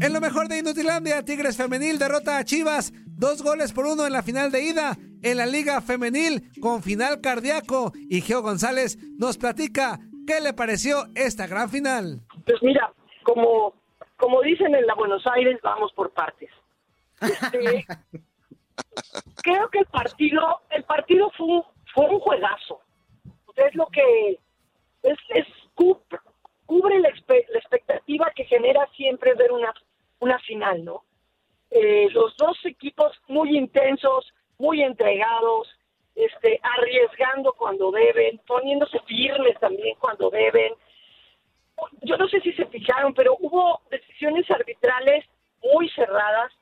En lo mejor de Inutilandia, Tigres Femenil derrota a Chivas. Dos goles por uno en la final de ida. En la Liga Femenil, con final cardíaco. Y Geo González nos platica qué le pareció esta gran final. Pues mira, como, como dicen en la Buenos Aires, vamos por partes. Este, creo que el partido, el partido fue un, fue un juegazo. Es lo que es, es cubre la, expectativa que genera siempre ver una, una final, ¿no? Eh, los dos equipos muy intensos, muy entregados, este, arriesgando cuando deben, poniéndose firmes también cuando deben. Yo no sé si se fijaron, pero hubo decisiones arbitrales muy cerradas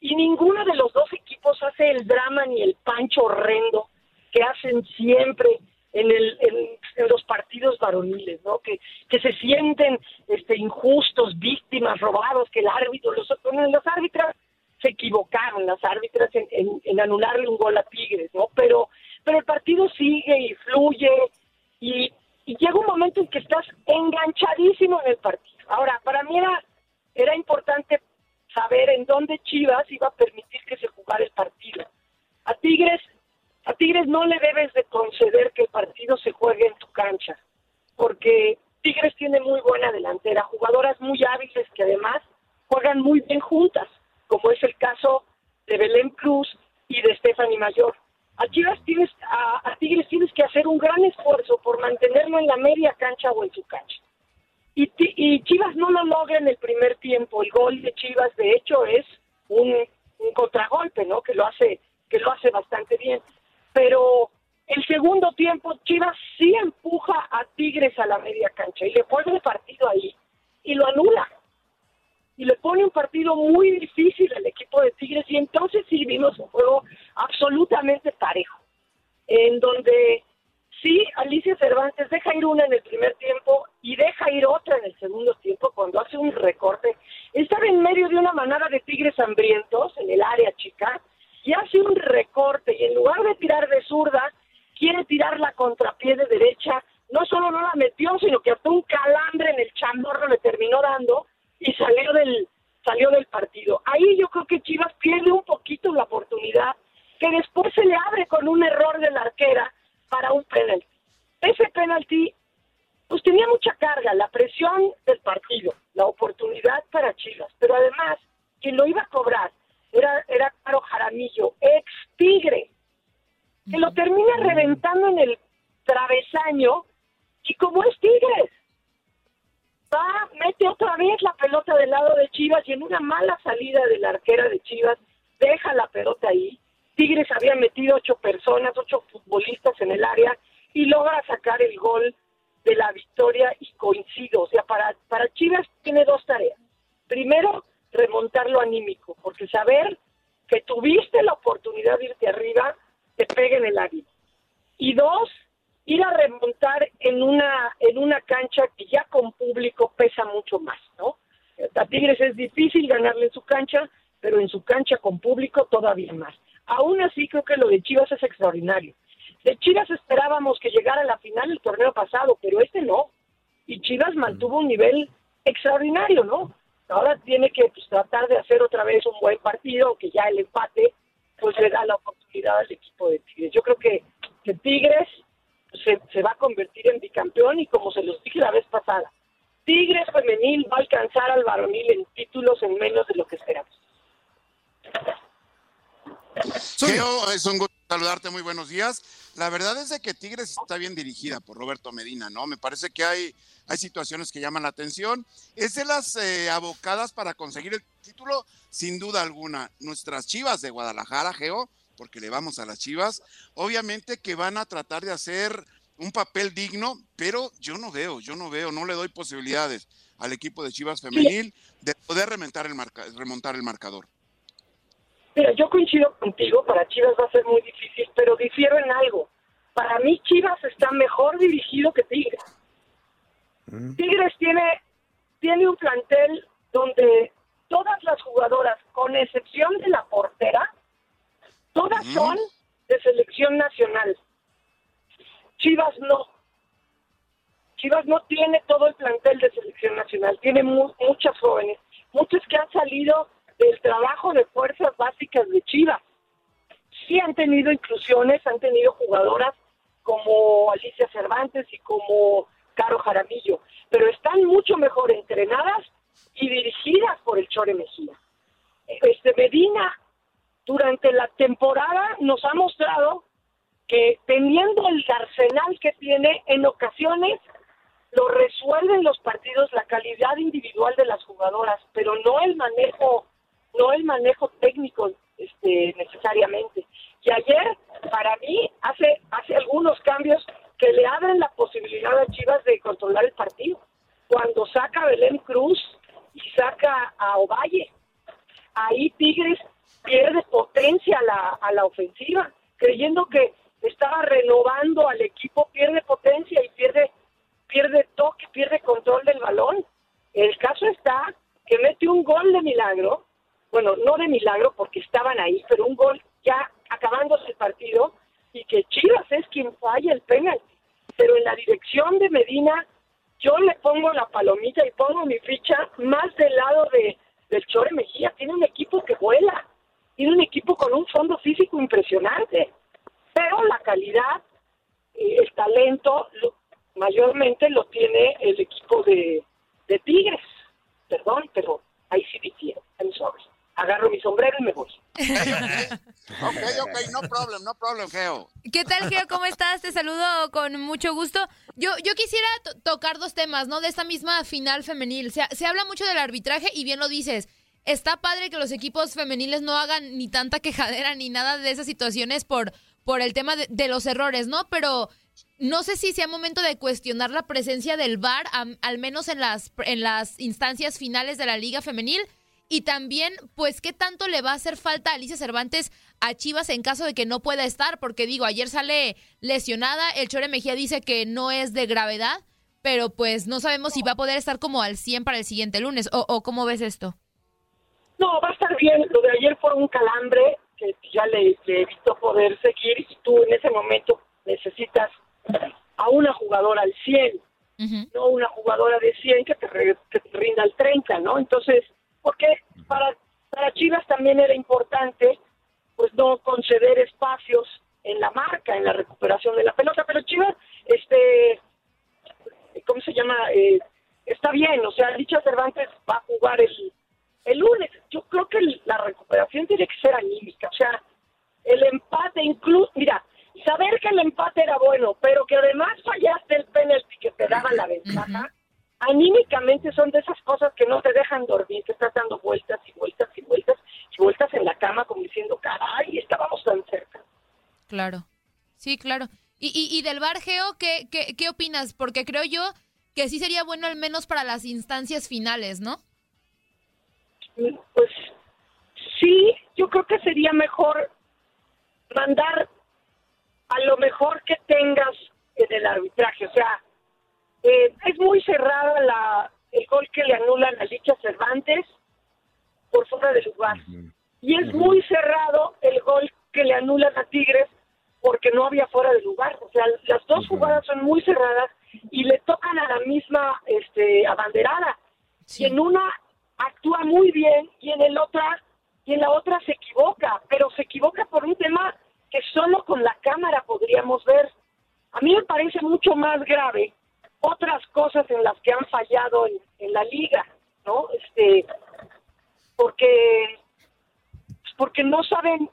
y ninguno de los dos equipos hace el drama ni el pancho horrendo que hacen siempre en, el, en, los partidos varoniles, ¿no? Que, que se sienten este, injustos, víctimas, robados, que el árbitro, los, los árbitros se equivocaron, las árbitras en, en, anularle un gol a Tigres, ¿no? Pero, pero el partido sigue y fluye y, y llega un momento en que estás enganchadísimo en el partido. Ahora, para mí era, era importante saber en dónde Chivas iba a permitir que se jugara el partido. A Tigres a Tigres no le debes de conceder que el partido se juegue en tu cancha, porque Tigres tiene muy buena delantera, jugadoras muy hábiles que además juegan muy bien juntas, como es el caso de Belén Cruz y de Stephanie Mayor. A Chivas tienes, a, Tigres tienes que hacer un gran esfuerzo por mantenerlo en la media cancha o en su cancha. Y, y Chivas no lo logra en el primer tiempo. El gol de Chivas, de hecho, es un, un contragolpe, ¿no? Que lo hace, que lo hace bastante bien pero el segundo tiempo Chivas sí empuja a Tigres a la media cancha y le pone partido ahí y lo anula. Y le pone un partido muy difícil al equipo de Tigres y entonces sí vimos un juego absolutamente parejo, en donde sí Alicia Cervantes deja ir una en el primer tiempo y deja ir otra en el segundo tiempo cuando hace un recorte. Estaba en medio de una manada de Tigres hambrientos en el área chica y hace un recorte y en lugar de tirar de zurda, quiere tirar la contrapié de derecha. No solo no la metió, sino que hasta un calambre en el chamorro le terminó dando y salió del, salió del partido. Ahí yo creo que Chivas pierde un poquito la oportunidad que después se le abre con un error de la arquera para un penalti. Ese penalti pues tenía mucha carga, la presión del partido, la oportunidad para Chivas, pero además quien lo iba a cobrar era, era Caro Jaramillo, ex Tigre, que lo termina reventando en el travesaño y como es Tigres, va, mete otra vez la pelota del lado de Chivas y en una mala salida de la arquera de Chivas deja la pelota ahí. Tigres había metido ocho personas, ocho futbolistas en el área y logra sacar el gol de la victoria y coincido. O sea, para, para Chivas tiene dos tareas. Primero, remontar lo anímico, porque saber que tuviste la oportunidad de irte arriba, te pega en el área. Y dos, ir a remontar en una, en una cancha que ya con público pesa mucho más, ¿no? A Tigres es difícil ganarle en su cancha, pero en su cancha con público todavía más. Aún así creo que lo de Chivas es extraordinario. De Chivas esperábamos que llegara a la final el torneo pasado, pero este no. Y Chivas mantuvo un nivel extraordinario, ¿no? Ahora tiene que pues, tratar de hacer otra vez un buen partido, que ya el empate pues le da la oportunidad al equipo de Tigres. Yo creo que, que Tigres se, se va a convertir en bicampeón y como se los dije la vez pasada, Tigres femenil va a alcanzar al varonil en títulos en menos de lo que esperamos. es un saludarte, muy buenos días. La verdad es de que Tigres está bien dirigida por Roberto Medina, ¿no? Me parece que hay hay situaciones que llaman la atención. Es de las eh, abocadas para conseguir el título, sin duda alguna. Nuestras chivas de Guadalajara, Geo, porque le vamos a las chivas, obviamente que van a tratar de hacer un papel digno, pero yo no veo, yo no veo, no le doy posibilidades al equipo de Chivas femenil de poder remontar el, marca, remontar el marcador. Mira, yo coincido contigo, para Chivas va a ser muy difícil, pero difiero en algo. Para mí Chivas está mejor dirigido que Tigres. Mm. Tigres tiene, tiene un plantel donde todas las jugadoras, con excepción de la portera, todas mm. son de selección nacional. Chivas no. Chivas no tiene todo el plantel de selección nacional, tiene muchas jóvenes, muchas que han salido del trabajo de fuerzas básicas de Chivas. Sí han tenido inclusiones, han tenido jugadoras como Alicia Cervantes y como Caro Jaramillo, pero están mucho mejor entrenadas y dirigidas por el Chore Mejía. Este Medina durante la temporada nos ha mostrado que teniendo el arsenal que tiene, en ocasiones lo resuelven los partidos la calidad individual de las jugadoras, pero no el manejo, no el manejo técnico este, necesariamente. Y ayer, para mí, hace, hace algunos cambios que le abren la posibilidad a Chivas de controlar el partido. Cuando saca Belén Cruz y saca a Ovalle, ahí Tigres pierde potencia a la, a la ofensiva, creyendo que estaba renovando al equipo, pierde potencia y pierde, pierde toque, pierde control del balón. El caso está que mete un gol de milagro, bueno, no de milagro porque estaban ahí, pero un gol ya acabándose el partido y que Chivas es quien falla el penal. Pero en la dirección de Medina, yo le pongo la palomita y pongo mi ficha más del lado de, del Chore Mejía. Tiene un equipo que vuela, tiene un equipo con un fondo físico impresionante pero la calidad, y el talento, mayormente lo tiene el equipo de, Tigres. Perdón, pero ahí sí difiero. I'm sorry. Agarro mi sombrero y me voy. Ok, ok, no problem, no problem, Geo. ¿Qué tal, Geo? ¿Cómo estás? Te saludo con mucho gusto. Yo, yo quisiera tocar dos temas, ¿no? De esta misma final femenil. Se, se habla mucho del arbitraje y bien lo dices. Está padre que los equipos femeniles no hagan ni tanta quejadera ni nada de esas situaciones por por el tema de, los errores, ¿no? Pero no sé si sea momento de cuestionar la presencia del VAR, al menos en las, en las instancias finales de la Liga Femenil. Y también, pues, ¿qué tanto le va a hacer falta a Alicia Cervantes a Chivas en caso de que no pueda estar? Porque digo, ayer sale lesionada, el Chore Mejía dice que no es de gravedad, pero pues no sabemos si va a poder estar como al 100 para el siguiente lunes. ¿O, o cómo ves esto? No, va a estar bien. Lo de ayer fue un calambre que ya le, he visto poder seguir y tú en ese momento necesitas a una jugadora al 100, no una jugadora de 100 que te, que te rinda al 30, ¿no? Entonces, porque para, para Chivas también era importante pues no conceder espacios en la marca, en la recuperación de la pelota, pero Chivas, este, ¿cómo se llama? Eh, está bien, o sea, Licha Cervantes va a jugar el, el lunes, yo creo que la recuperación tiene que ser anímica. O sea, el empate incluso, mira, saber que el empate era bueno, pero que además fallaste el penalti que te daba la ventaja, anímicamente son de esas cosas que no te dejan dormir, que estás dando vueltas y vueltas y vueltas y vueltas en la cama como diciendo, caray, estábamos tan cerca. Claro, sí, claro. Y, y, y del Bargeo, ¿qué, qué, ¿qué opinas? Porque creo yo que sí sería bueno al menos para las instancias finales, ¿no? pues sí, yo creo que sería mejor mandar a lo mejor que tengas en el arbitraje. O sea, eh, es muy cerrada la, el gol que le anulan a Licha Cervantes por fuera de lugar. Y es muy cerrado el gol que le anulan a Tigres porque no había fuera de lugar. O sea, las dos jugadas son muy cerradas y le tocan a la misma este, abanderada. Y en una actúa muy bien y en el otra y en la otra se equivoca, pero se equivoca por un tema que solo con la cámara podríamos ver. A mí me parece mucho más grave otras cosas en las que han fallado en, la liga, ¿no? Este, porque porque no saben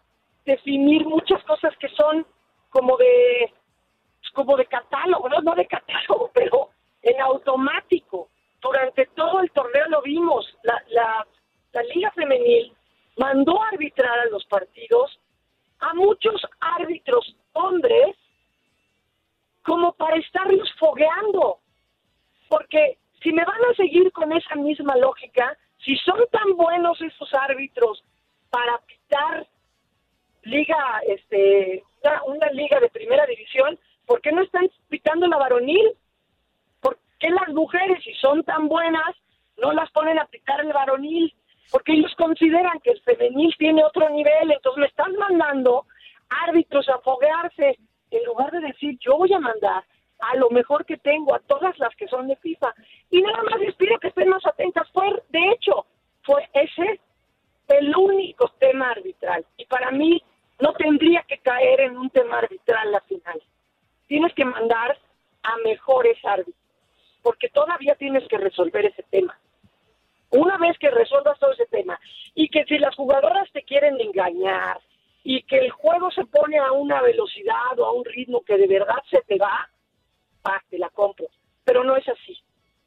definir muchas cosas que son como de como de catálogo, no, no de catálogo, pero en automático durante todo el torneo lo vimos, la, la, Liga Femenil mandó a arbitrar a los partidos a muchos árbitros hombres, como para estarlos fogueando. Porque si me van a seguir con esa misma lógica, si son tan buenos esos árbitros para pitar liga, este, una, liga de primera división, ¿por qué no están pitando la varonil? ¿Por qué las mujeres, si son tan buenas, no las ponen a pitar el varonil? Porque ellos consideran que el femenil tiene otro nivel, entonces me están mandando árbitros a foguearse, en lugar de decir, yo voy a mandar a lo mejor que tengo, a todas las que son de FIFA. Y nada más les pido que estén más atentas. Fue, de hecho, fue ese el único tema arbitral. Y para mí no tendría que caer en un tema arbitral la final. Tienes que mandar a mejores árbitros, porque todavía tienes que resolver ese tema. Una vez que resuelvas todo ese tema y que si las jugadoras te quieren engañar y que el juego se pone a una velocidad o a un ritmo que de verdad se te va, ah, te la compro. Pero no es así.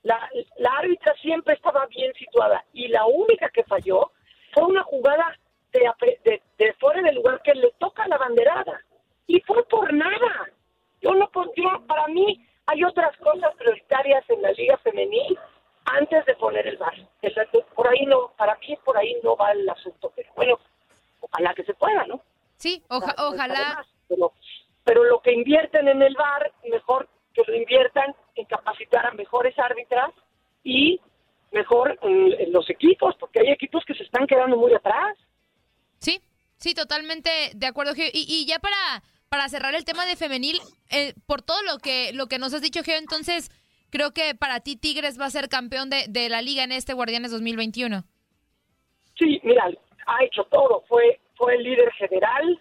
La, la árbitra siempre estaba bien situada y la única que falló fue una jugada de, de, fuera del lugar que le toca la banderada. Y fue por nada. Yo no pondría, para mí hay otras cosas prioritarias en la liga femenil antes de poner el bar. Por ahí no, para mí por ahí no va el asunto. Pero bueno, ojalá que se pueda, ¿no? Sí, ojalá. pero, pero lo que invierten en el bar, mejor que lo inviertan en capacitar a mejores árbitras y mejor en los equipos, porque hay equipos que se están quedando muy atrás. Sí, sí, totalmente de acuerdo, Geo. Y, ya para, para cerrar el tema de femenil, eh, por todo lo que, lo que nos has dicho, Geo, entonces creo que para ti Tigres va a ser campeón de, de la liga en este Guardianes 2021. Sí, mira, ha hecho todo. Fue, fue el líder general,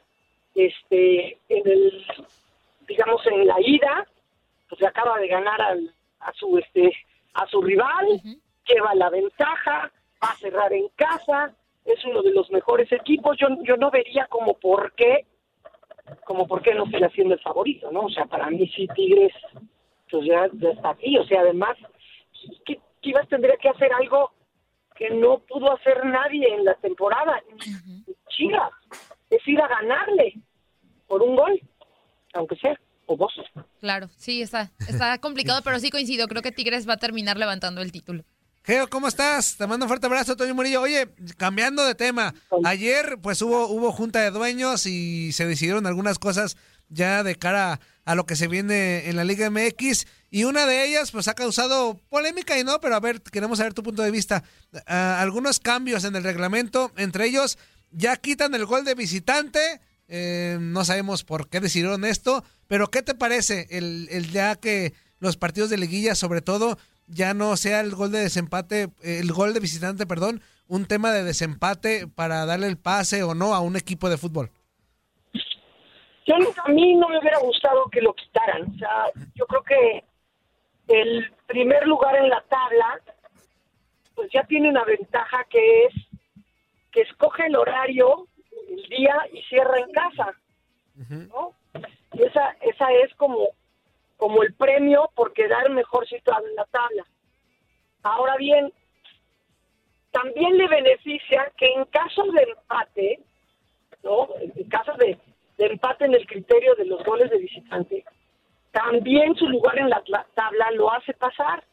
este, en el, digamos, en la ida, pues acaba de ganar al, a su, este, a su rival, lleva la ventaja, va a cerrar en casa, es uno de los mejores equipos. Yo, yo no vería como por qué, como por qué no sigue siendo el favorito, ¿no? O sea, para mí sí Tigres, pues ya, está aquí. O sea, además, ¿qué, Chivas tendría que hacer algo que no pudo hacer nadie en la temporada. Chivas, es ir a ganarle por un gol, aunque sea, o dos. Claro, sí, está, está complicado, pero sí coincido. Creo que Tigres va a terminar levantando el título. Geo, ¿cómo estás? Te mando un fuerte abrazo, Toño Murillo. Oye, cambiando de tema, ayer pues hubo, hubo junta de dueños y se decidieron algunas cosas ya de cara a lo que se viene en la Liga MX y una de ellas pues ha causado polémica y no, pero a ver, queremos saber tu punto de vista. Algunos cambios en el reglamento, entre ellos ya quitan el gol de visitante, eh, no sabemos por qué decidieron esto, pero ¿qué te parece el, el ya que los partidos de liguilla sobre todo ya no sea el gol de desempate, el gol de visitante, perdón, un tema de desempate para darle el pase o no a un equipo de fútbol? Yo, a mí no me hubiera gustado que lo quitaran. O sea, yo creo que el primer lugar en la tabla, pues ya tiene una ventaja que es que escoge el horario, el día y cierra en casa. ¿no? Y esa, esa es como como el premio por quedar mejor situado en la tabla. Ahora bien, también le beneficia que en caso de empate, ¿no? En caso de, empate en el criterio de los goles de visitante, también su lugar en la tabla lo hace pasar.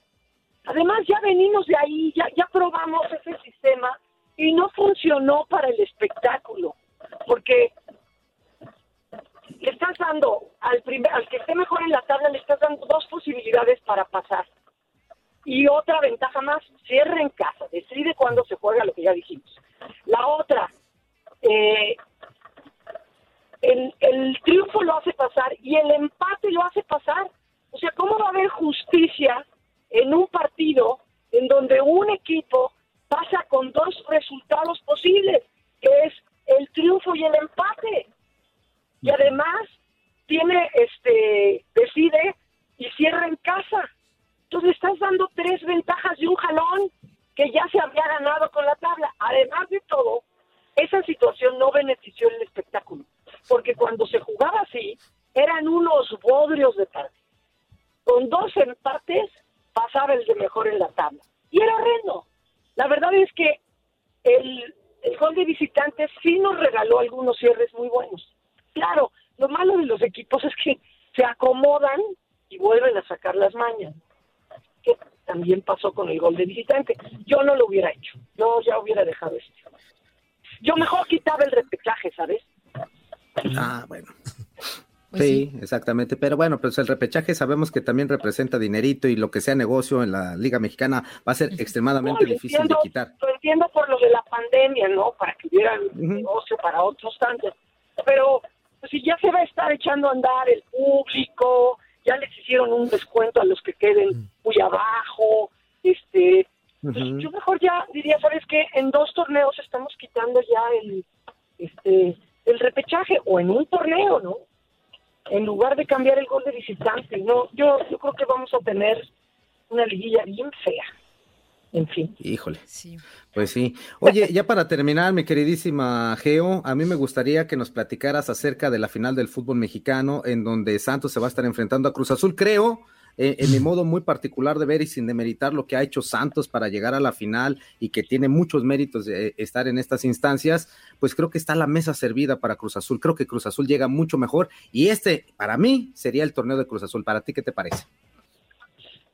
Además, ya venimos de ahí, ya, ya probamos ese sistema y no funcionó para el espectáculo, porque le estás dando al, primer, al que esté mejor en la tabla, le estás dando dos posibilidades para pasar. Y otra ventaja más, cierra en casa, decide cuándo se juega lo que ya dijimos. La otra, eh, el, el triunfo lo hace pasar y el empate lo hace pasar. O sea, ¿cómo va a haber justicia en un partido en donde un equipo pasa con dos resultados posibles, que es el triunfo y el empate? y además tiene, este, decide y cierra en casa. Entonces estás dando tres ventajas de un jalón que ya se había ganado con la tabla. Además de todo, esa situación no benefició el espectáculo, porque cuando se jugaba así, eran unos bodrios de parte. Con dos empates pasaba el de mejor en la tabla. Y era horrendo. La verdad es que el, el gol de visitantes sí nos regaló algunos cierres muy buenos. Claro, lo malo de los equipos es que se acomodan y vuelven a sacar las mañas. Que también pasó con el gol de visitante. Yo no lo hubiera hecho. Yo ya hubiera dejado esto. Yo mejor quitaba el repechaje, ¿sabes? Ah, bueno. Pues sí, exactamente. Pero bueno, pues el repechaje sabemos que también representa dinerito y lo que sea negocio en la Liga Mexicana va a ser extremadamente difícil de quitar. Lo entiendo por lo de la pandemia, ¿no? Para que hubiera negocio para otros tantos. Pero pues, si ya se va a estar echando a andar el público, ya les hicieron un descuento a los que queden muy abajo, este, pues, yo mejor ya diría, ¿sabes qué? En dos torneos estamos quitando ya el, este, el repechaje o en un torneo, ¿no? En lugar de cambiar el gol de visitante, no, yo, yo creo que vamos a tener una liguilla bien fea. En fin. Híjole. Sí. Pues sí. Oye, ya para terminar, mi queridísima Geo, a mí me gustaría que nos platicaras acerca de la final del fútbol mexicano, en donde Santos se va a estar enfrentando a Cruz Azul. Creo eh, en mi modo muy particular de ver y sin demeritar lo que ha hecho Santos para llegar a la final y que tiene muchos méritos de estar en estas instancias, pues creo que está la mesa servida para Cruz Azul. Creo que Cruz Azul llega mucho mejor y este, para mí, sería el torneo de Cruz Azul. ¿Para ti qué te parece?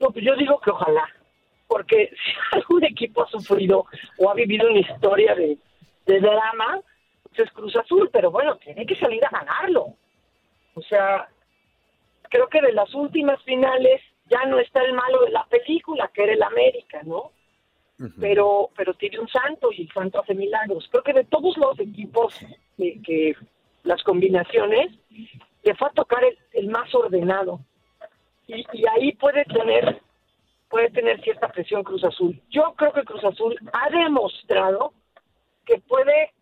No, pues yo digo que ojalá, porque si algún equipo ha sufrido o ha vivido una historia de, de drama, pues es Cruz Azul, pero bueno, tiene que salir a ganarlo. O sea, creo que de las últimas finales ya no está el malo de la película, que era el América, ¿no? Pero pero tiene un santo y el santo hace milagros. Creo que de todos los equipos que, las combinaciones le fue a tocar el, más ordenado. Y, y, ahí puede tener puede tener cierta presión Cruz Azul. Yo creo que Cruz Azul ha demostrado que puede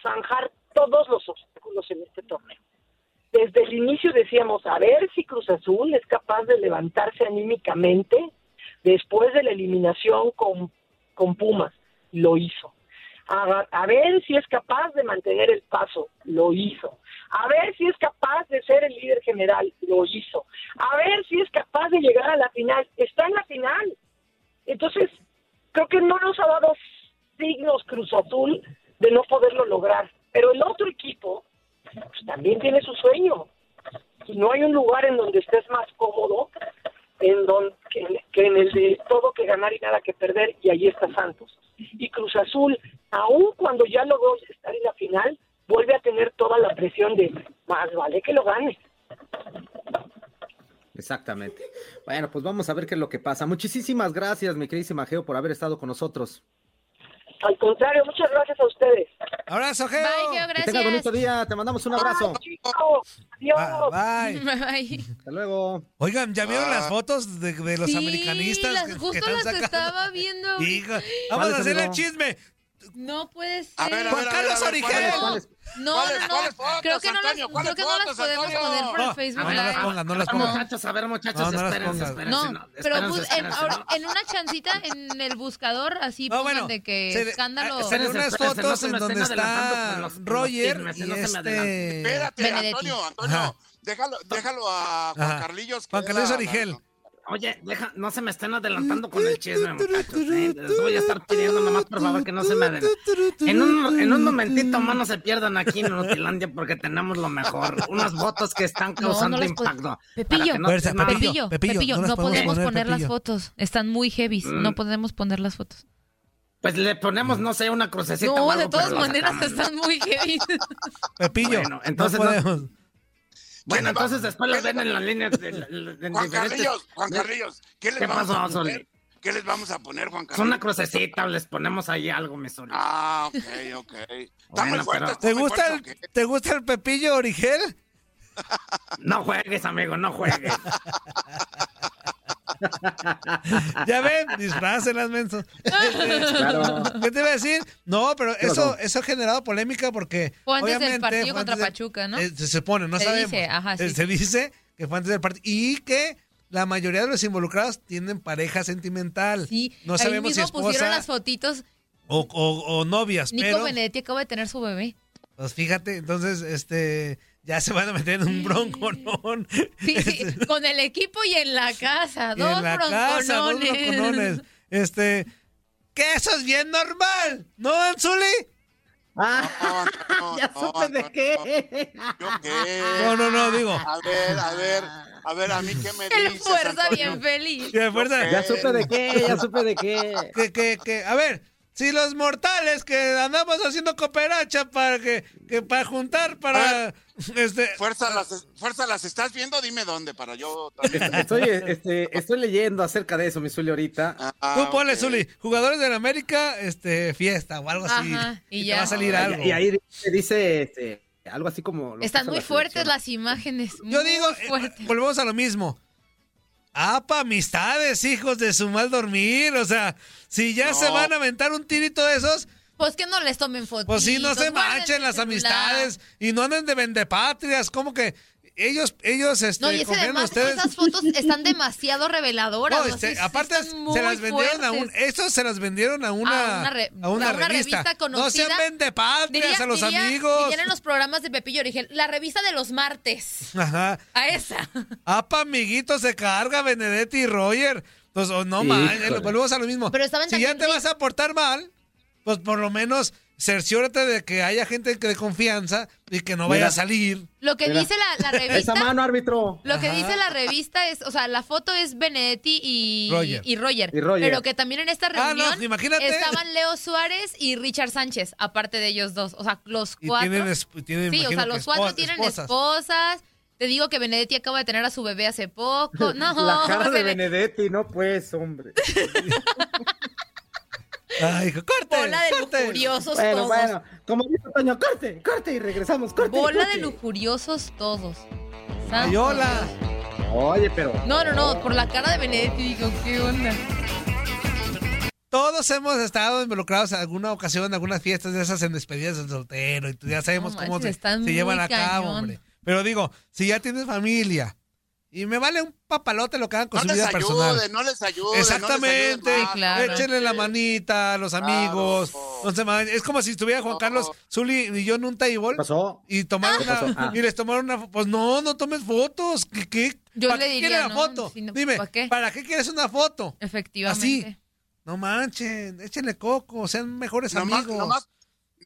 zanjar todos los obstáculos en este torneo desde el inicio decíamos, a ver si Cruz Azul es capaz de levantarse anímicamente después de la eliminación con, con Pumas. Lo hizo. A, a, ver si es capaz de mantener el paso. Lo hizo. A ver si es capaz de ser el líder general. Lo hizo. A ver si es capaz de llegar a la final. Está en la final. Entonces, creo que no nos ha dado signos Cruz Azul de no poderlo lograr. Pero el otro equipo pues, también tiene su sueño. Y no hay un lugar en donde estés más cómodo en donde, que, en el de todo que ganar y nada que perder, y ahí está Santos. Y Cruz Azul, aun cuando ya logró estar en la final, vuelve a tener toda la presión de más vale que lo gane. Exactamente. Bueno, pues vamos a ver qué es lo que pasa. Muchísimas gracias, mi queridísima Geo, por haber estado con nosotros. Al contrario, muchas gracias a ustedes. Abrazo, Geo. Bye, Geo, gracias. Que tenga bonito día, te mandamos un abrazo. Adiós. Bye. Bye. Hasta luego. Oigan, ¿ya vieron las fotos de, de los Sí, americanistas? las- que- que justo están las sacando? estaba viendo. Hijo, vamos ¿Cuáles, a hacer el chisme. No puede ser. A ver, a Juan ver, Carlos Origel. No, ¿Cuáles- no, no. fotos, Creo que no las, Antonio? ¿Cuáles creo que no las fotos, podemos Antonio? poner por el No, Facebook no, no las Live. pongan, no las pongan. muchachos, a ver, muchachos, No, espérense, espérense, No, no, pero pus- en, una chancita en el buscador, así pongan bueno, de que se- escándalo. eh, salen unas fotos en donde está Roger y este... Espérate. Antonio, Antonio, déjalo, déjalo a Juan. Carlillos. Juan Carlos Origel. Oye, deja, no se me estén adelantando con el chisme, muchachos. ¿eh? Les voy a estar pidiendo nomás, por favor, que no se me adelanten. En un, en un momentito más no se pierdan aquí en Nutilandia porque tenemos lo mejor. Unas fotos que están causando no impacto. Pepillo, no Fuerza, Pepillo. Pepillo, Pepillo, Pepillo, no podemos poner, poner, las fotos. Están muy heavy. Mm. No podemos poner las fotos. Pues le ponemos, no sé, una crucecita o No, algo, de todas maneras están muy heavy. Pepillo, Bueno, entonces no no- podemos. Bueno, va- entonces después le ven en las líneas de, de- de- Juan diferentes- Carrillos, Juan Carrillos, ¿qué les ¿Qué vamos pasó, a poner? Zuli? ¿Qué les vamos a poner, Juan Es Carrillos? una crucecita, les ponemos ahí algo, Zuli. Ah, ok, ok. Está Bueno, muy fuerte. pero- ¿Te gusta, fuerte, el. ¿Te gusta el Pepillo Origel? No juegues, amigo, no juegues. Ya ven, disfrácenlas, mensos. Claro. ¿Qué te iba a decir? No, pero ¿Qué eso, eso ha generado polémica porque. Fue antes del obviamente, partido fue contra Pachuca, ¿no? eh, se supone, no Se sabemos. dice, ajá, sí. Eh, Se dice que fue antes del partido. Y que la mayoría de los involucrados tienen pareja sentimental. Sí, No ahí sabemos si mismo pusieron esposa las fotitos. o, o- o novias, Nico pero. Benedetti acaba de tener su bebé. Pues fíjate, entonces, este. Ya se van a meter en un bronconón. Sí, sí, con el equipo y en la casa. Dos en la casa, dos bronconones. bronconones. Este, que eso es bien normal, ¿no, Anzuli? Ah, No, ya no, supe de no, qué. ¿Yo qué? No, no, no, digo. A ver, a ver, a ver, a mí qué me El dices, fuerza Antonio? bien feliz. De fuerza, Ya supe de qué, ya supe de qué. que, que, que, a ver, si los mortales que andamos haciendo cooperacha para que, que para juntar para este Fuerza las, fuerza las estás viendo, dime dónde para yo también. Estoy, este, estoy leyendo acerca de eso, mi Zuli, ahorita. Ah, tú ponle. Zuli, jugadores de la América, este fiesta o algo así. Ajá, y te ya. va a salir algo. Y ahí dice, dice, este, algo así como... Están muy la fuertes las imágenes. Yo muy digo, eh, fuertes. volvemos a lo mismo. Apa, amistades, hijos de su mal dormir. O sea, si ya No. se van a aventar un tirito de esos, Pues que no les tomen fotos. pues sí, no se manchen las amistades y no anden de vendepatrias. Como que ellos, ellos, este, No, y además, ustedes. esas fotos están demasiado reveladoras. No, o sea, este, aparte se las vendieron a un, estos se las vendieron a una, A una re- a una a una revista. revista conocida. No sean vendepatrias Diría- a los diría- amigos. dirían en los programas de Pepillo Origen, la revista de los martes. Ajá. A esa. Apa, amiguito, se carga Benedetti y Roger. Pues oh, no man, volvemos a lo mismo. Pero estaban si ya te vas a portar mal, pues por lo menos cerciórate de que haya gente que de confianza y que no vaya Mira. a salir. Lo que Mira. dice la, la Esa revista. mano, árbitro. Lo que Ajá. dice la revista es, o sea, la foto es Benedetti y Roger. y Roger, Y Roger. pero que también en esta Ah, no, reunión imagínate. estaban Leo Suárez y Richard Sánchez, aparte de ellos dos, o sea, los Y cuatro. tienen, es- tienen, sí, o sea, los cuatro tienen esposas. Te digo que Benedetti acaba de tener a su bebé hace poco. No, La cara de Benedetti, no pues, hombre. Ay, hijo, corte, Bola de corte. lujuriosos Bueno, todos. bueno, como dijo Toño, corte, corte y regresamos, corte. Bola de corte. lujuriosos todos. Ay, hola. Dios. Oye, pero... No, no, no, por la cara de Benedetti digo, ¿qué onda? Todos hemos estado involucrados en alguna ocasión, en algunas fiestas de esas en despedidas de soltero y tú ya sabemos No cómo manches, se, se llevan muy a cabo, cañón. hombre. Pero digo, si ya tienes familia y me vale un papalote lo que hagan con No su les vida ayude, personal. no les ayude. Exactamente, no les ayude claro. échenle la manita a los amigos. Claro. no se man- es como si estuviera Juan No. Carlos Zuli y yo en un table ¿Qué pasó? y tomaron ¿Qué pasó? una, Ah. y les tomaron una, pues no, no tomes fotos. ¿Qué, qué? Yo ¿Para le qué diría, quieres la no, foto? si Dime, ¿para qué? ¿para qué quieres una foto? Efectivamente. No manchen, échenle coco, sean mejores Nomás, amigos. nomás,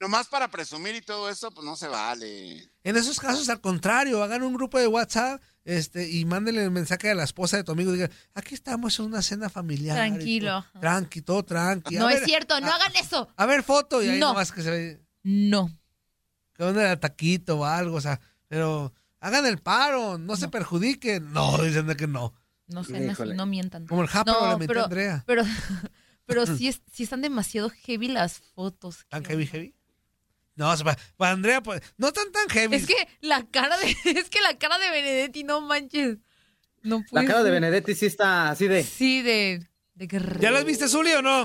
nomás para presumir y todo eso, pues no se vale. En esos casos, al contrario, hagan un grupo de WhatsApp este, y mándenle el mensaje a la esposa de tu amigo. Digan, aquí estamos en una cena familiar. Tranquilo. todo, Tranqui, todo tranqui. A No ver, es cierto, no a- hagan eso. A ver, foto y ahí No. nomás que se ve. No. Que onda de taquito o algo, o sea, pero hagan el paro, no, se perjudiquen. No, dicen de que no. No sé, no, Híjole. no mientan. Como el Japa No, pero, Andrea. pero, pero sí, es- sí están demasiado heavy las fotos. ¿Tan ¿Qué heavy, onda? heavy? No, para, para Andrea, pues, no tan tan heavy. Es que la cara de, es que la cara de Benedetti, no manches. No La puede cara de. Benedetti sí está así de... Sí, de, de ¿Ya las viste, Zuli, o no?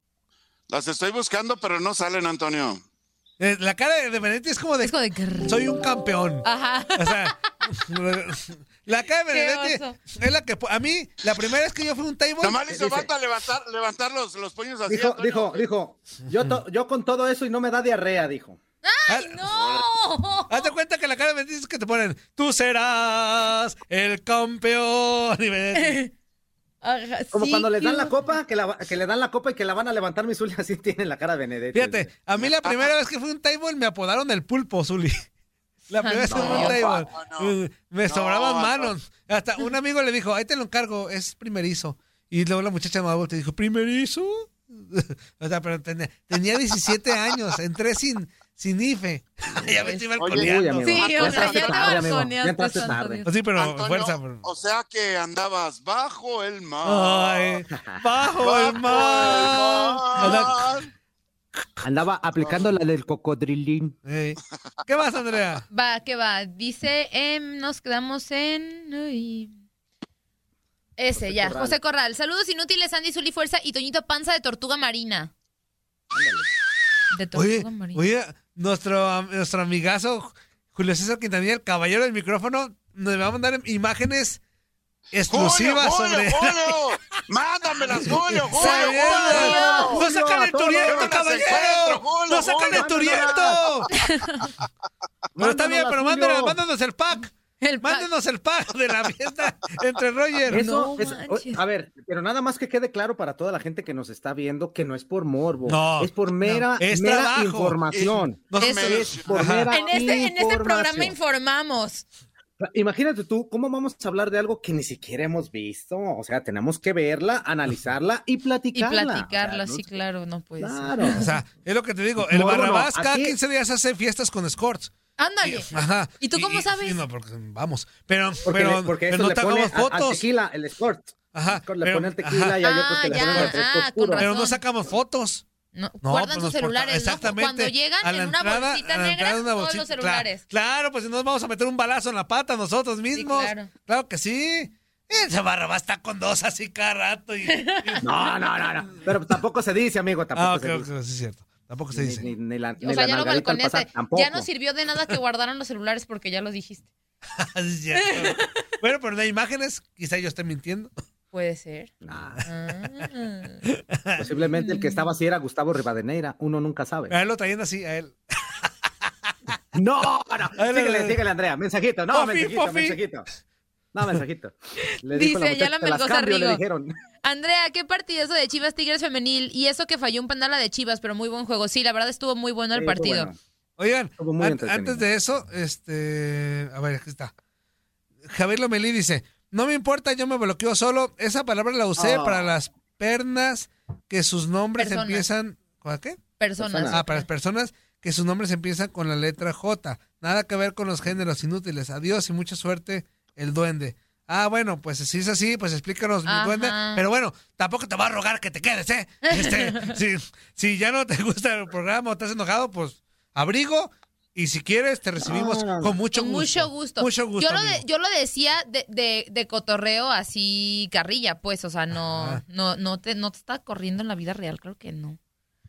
Las estoy buscando, pero no salen, Antonio. Eh, La cara de Benedetti es como de, Es como de que... soy un campeón. Ajá. O sea, la cara de Benedetti es la que, a mí, la primera vez que yo fui a un table, Nomás le hizo falta levantar, levantar los, los puños así. Dijo, Antonio. dijo, dijo, yo, to- yo con todo eso y no me da diarrea, dijo. ¡Ay, no! hazte cuenta que la cara de Benedetti es que te ponen, tú serás el campeón. Y Benedetti, Ajá, Como sí, cuando les dan la copa, que, la- que le dan la copa y que la van a levantar mi Zuli, así tiene la cara de Benedetti. Fíjate, a mí la primera vez que fui a un table me apodaron el pulpo, Zuli. La primera vez que fui a un table. no, Me sobraban no. manos. Hasta un amigo le dijo, ahí te lo encargo, es primerizo. Y luego la muchacha me volteó y dijo, ¿primerizo? o sea, pero tenía, tenía 17 años, entré sin, sin IFE. ya me estoy balconeando. Sí, o sea, ya te tarde, amigo. balconeaste, Ya tarde. Pues sí, pero Antonio, fuerza. pero- O sea que andabas bajo el mar. Ay, bajo el mar. O sea, mar. Andaba aplicando la del cocodrilín. ¿Qué más, Andrea? Va, ¿qué va? Dice, em, nos quedamos en... uy. Ese, José ya. Corral. José Corral. Saludos inútiles, Andy Zuli Fuerza y Toñito Panza de Tortuga Marina. De Oye, tortuga marina. oye, nuestro, am- nuestro amigazo Julio César Quintanilla, el caballero del micrófono, nos va a mandar imágenes Julio, exclusivas Julio, sobre... Julio, mándamelas, Julio, Julio. Julio. ¡No sacan el turiento, no caballero! ¡No sacan el turiento! Pero está bien, pero mándanos el pack. El. Mándenos el pack de la fiesta entre Roger. Eso, No es- a ver, pero nada más que quede claro para toda la gente que nos está viendo que no es por morbo, No, es por mera, no, es mera trabajo. información. No Eso. Es por mera En este, en este programa informamos. Imagínate tú, ¿cómo vamos a hablar de algo que ni siquiera hemos visto? O sea, tenemos que verla, analizarla y Y platicarla. platicarla, O sea, sí, claro, no puede ser. Claro. O sea, es lo que te digo. El no, Barrabás cada aquí- 15 días hace fiestas con escorts. Ándale. Ajá. ¿Y tú cómo sabes? no, porque vamos. Pero, porque, pero, le- porque pero eso no le te pone a- fotos. tequila, el escort. Ajá. El le pero- pone el tequila ajá, y hay otros Ah, que le ya, ponen el ah. Pero no sacamos fotos. No, No, guardan pues sus celulares, ¿no? Exactamente. Cuando llegan A la en una entrada- bolsita a negra, una todos los celulares. Claro, claro, pues si nos vamos a meter un balazo en la pata nosotros mismos. claro. Claro que sí. Ese Barrabás está con dos así cada rato. Y, y- No, no, no, no. Pero tampoco se dice, amigo, tampoco Ah, ok, se dice. sí es cierto. Tampoco se dice. Ni, ni la, O ni sea, la ya tampoco. Ya no sirvió de nada que guardaran los celulares porque ya lo dijiste. Cierto. bueno, pero no hay imágenes. Quizá yo esté mintiendo. Puede ser. Nah, Ah. posiblemente el que estaba así era Gustavo Rivadeneira. Uno nunca sabe. A él lo traían así, a él. No, no. Síguele, síguele, Andrea. Mensajito. No, mensajito, mensajito. No, mensajito. Le Dice, dijo la Rigo. dijeron. Andrea, qué partidazo de Chivas Tigres femenil y eso que falló un penal a de Chivas, pero muy buen juego. Sí, la verdad estuvo muy bueno el Sí, partido. bueno. Oigan, an- antes de eso, este. A ver, aquí está. Javier Lomelí dice: No me importa, yo me bloqueo solo. Esa palabra la usé Ah. para las pernas que sus nombres Personas. empiezan. ¿Con qué? Personas. Ah, para las personas que sus nombres empiezan con la letra J. Nada que ver con los géneros inútiles. Adiós y mucha suerte, el duende. Ah, bueno, pues si es así, pues explícanos, mi duende. Pero bueno, tampoco te va a rogar que te quedes, ¿eh? Este, si, si ya no te gusta el programa o estás enojado, pues abrigo. Y si quieres, te recibimos No, no, no. con mucho Con gusto. mucho gusto. Mucho gusto. yo, lo de- yo lo decía de, de, de cotorreo así carrilla, pues, o sea, no, Ajá. no, no te, no te está corriendo en la vida real, creo que no.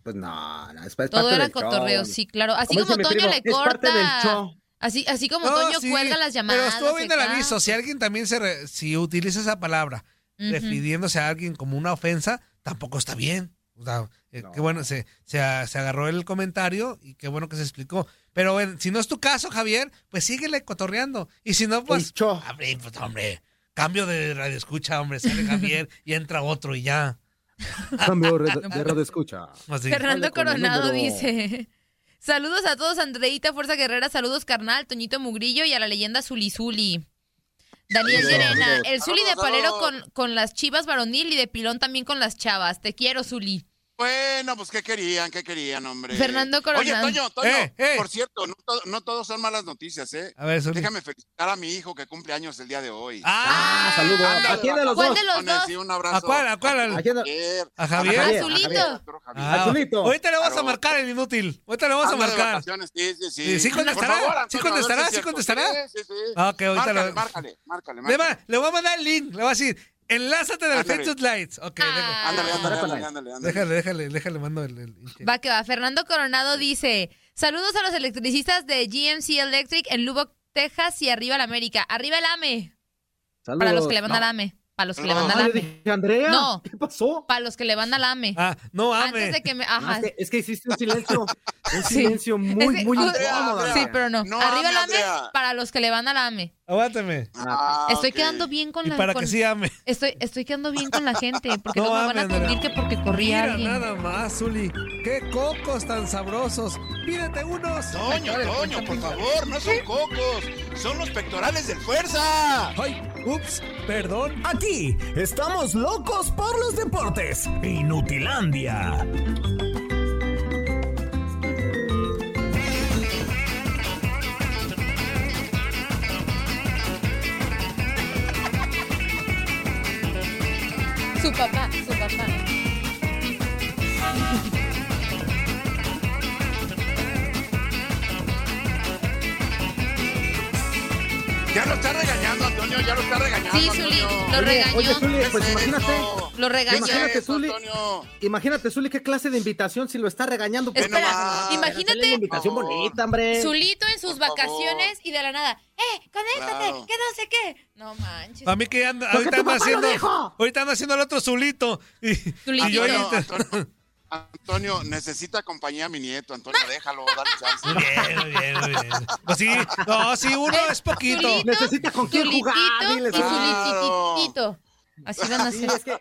Pues no, no, es, es Todo parte era del show. cotorreo, sí, claro. Así Como Toño primo, le es parte del corta. show. Así, así como No, Toño sí, cuelga las llamadas. Pero estuvo bien el aviso. Si alguien también se. re- si utiliza esa palabra Ujú. refiriéndose a alguien como una ofensa, tampoco está bien. O sea, eh, No. qué bueno, se, se, se agarró el comentario y qué bueno que se explicó. Pero bueno, si no es tu caso, Javier, pues síguele cotorreando. Y si no, pues. Abre, pues, hombre. Cambio de radio escucha, hombre. Sale Javier y entra otro y ya. Cambio de, de radio escucha. Así. Fernando Coronado dice: Saludos a todos, Andreita, Fuerza Guerrera, saludos, carnal, Toñito Mugrillo y a la leyenda Zuli Zuli. Daniel Llerena, el Zuli de Palero con, con las chivas varonil y de pilón también con las chavas. Te quiero, Zuli. Bueno, pues ¿qué querían? ¿Qué querían, hombre? Fernando Oye, Coronado. Toño, Toño, Eh, eh. por cierto, no, to- no todos son malas noticias, ¿eh? A ver, Zuli. Déjame felicitar a mi hijo que cumple años el día de hoy. Ah, Ah, saludos. ¿A quién de los ¿Cuál dos? de los dos? y un abrazo. ¿A cuál? ¿A cuál? ¿A quién Javier. ¿A Javier? Javier, Zulito. Javier. Javier. Ah, Zulito. Ahorita le vamos a marcar el inútil. Ahorita le vamos a marcar. Sí, sí, sí. Sí, ¿sí contestará? favor, ¿Sí Antonio, a contestará? ¿Sí contestará? Sí, sí, sí. Ah, ok, ahorita márcale, lo- márcale, márcale, Le, va- márcale. le voy a mandar el link. Le voy a decir, enlázate del Ándale. Facebook Lights. Ok, Ah. déjale, Ándale, ándale, ándale, ándale, ándale. déjale, déjale, déjale, mando el... Va que va. Fernando Coronado dice: Saludos a los electricistas de GMC Electric en Lubbock, Texas y arriba la América. Arriba el AME. Para los Saludos. que le van No. al AME. Para los que le No. van al AME. dije, Andrea. No. ¿Qué pasó? Para los que le van al AME. Ah, no, ame. Antes de que me. No, Ajá. es, que, es que hiciste un silencio. Un Sí. silencio muy, Es que- muy Andrea, incómodo. Sí, pero no. No, Arriba el ame, AME Andrea. para los que le van al AME. Aguántame. Ah, Estoy quedando bien con Y la para con- que sí ame. Estoy, estoy quedando bien con la gente. Porque No no, me van a tundir que porque corría Mira alguien. nada más, Zuli. ¡Qué cocos tan sabrosos! ¡Pídete unos! Toño, Toño, por favor, no son cocos, son los pectorales del fuerza. ¡Ay! ¡Ups! Perdón. Aquí estamos locos por los deportes. Inutilandia. Su papá, su papá. Ya lo está regañando, Antonio, ya lo está regañando. Sí, Zuli, lo regañó. Oye, Zuli, ¿Qué pues es imagínate. eso? Lo regañó. Imagínate, Eso, Zuli. Antonio. Imagínate, Zuli, qué clase de invitación si lo está regañando. Espera, imagínate una invitación bonita, hombre. Zulito en sus vacaciones y de la nada, ¡eh, conéctate! Claro. Que no sé qué. No manches. A mí que anda, ahorita anda haciendo, ahorita anda haciendo el otro Zulito. Y, yo Antonio, ahorita- Antonio, necesita compañía a mi nieto. Antonio, déjalo, dale chance. Bien, bien, bien. Pues sí, no, sí, uno es poquito. Necesita con quién jugar. Zulititito. Así van a Sí, ser. es que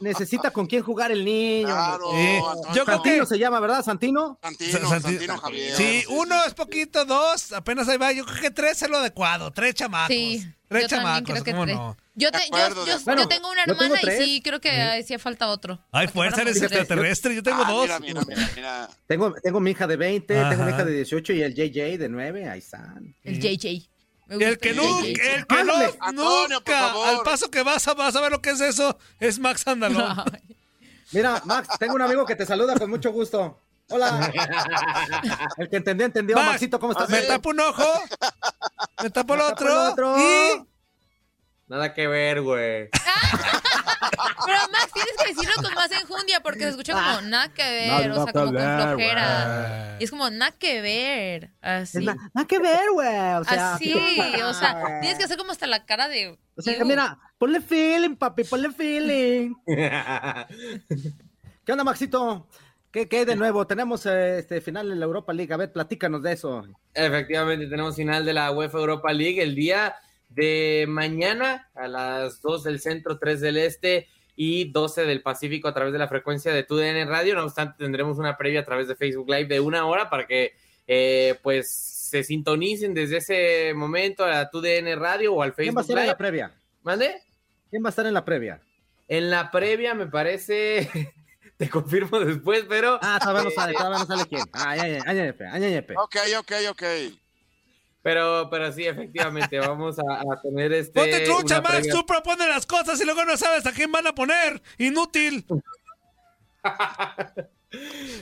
necesita con quién jugar el niño. Claro. Sí. Yo creo que- Santino se llama, ¿verdad, Santino? Santino, Sa- Santi- Santino Javier. Sí, uno es poquito, dos, apenas ahí va. Yo creo que tres es lo adecuado, tres chamacos. Sí, tres yo chamacos, creo que ¿cómo tres. no? Yo, te- yo, yo- tengo una Yo tengo hermana y sí, creo que hacía falta otro. Ay, fuerza, eres extraterrestre. Yo tengo Ah, dos. Mira, mira, mira, mira. Tengo, tengo mi hija de 20, tengo mi Ajá. hija de 18 y el JJ de 9. Ahí están. El JJ. El que nunca, el que no. Antonio, nunca, al paso que vas a, vas a ver lo que es eso, es Max Andalón. Mira, Max, tengo un amigo que te saluda con mucho gusto. Hola. El que entendió, entendió. Max, Maxito, ¿cómo estás? Me tapo un ojo, me tapo el otro, el otro. y Nada que ver, güey. Pero Max, tienes que decirlo con más enjundia porque se escucha como nada que ver, No, o sea, como con flojera. Y es como nada que ver, así. Nada que ver, güey. O sea, Así, o sea, tienes que hacer como hasta la cara de... O sea, mira, ponle feeling, papi, ponle feeling. ¿Qué onda, Maxito? ¿Qué, qué de nuevo? Tenemos eh, este final en la Europa League. A ver, platícanos de eso. Efectivamente, tenemos final de la UEFA Europa League el día de mañana a las 2 del centro, 3 del este y 12 del Pacífico a través de la frecuencia de TUDN Radio. No obstante, tendremos una previa a través de Facebook Live de una hora para que eh, pues se sintonicen desde ese momento a TUDN Radio o al ¿Quién va a Facebook estar en la Live. previa? ¿Mande? ¿Quién va a estar en la previa? En la previa me parece, te confirmo después, pero Ah, todavía no sale, todavía no sale quién. Ah, ya, ya, ya, ya, ya, ya, ya. Ok, ok, ok. Pero, pero sí, efectivamente, vamos a, a tener este. ponte trucha, Max, previa- tú propones las cosas y luego no sabes a quién van a poner. Inútil.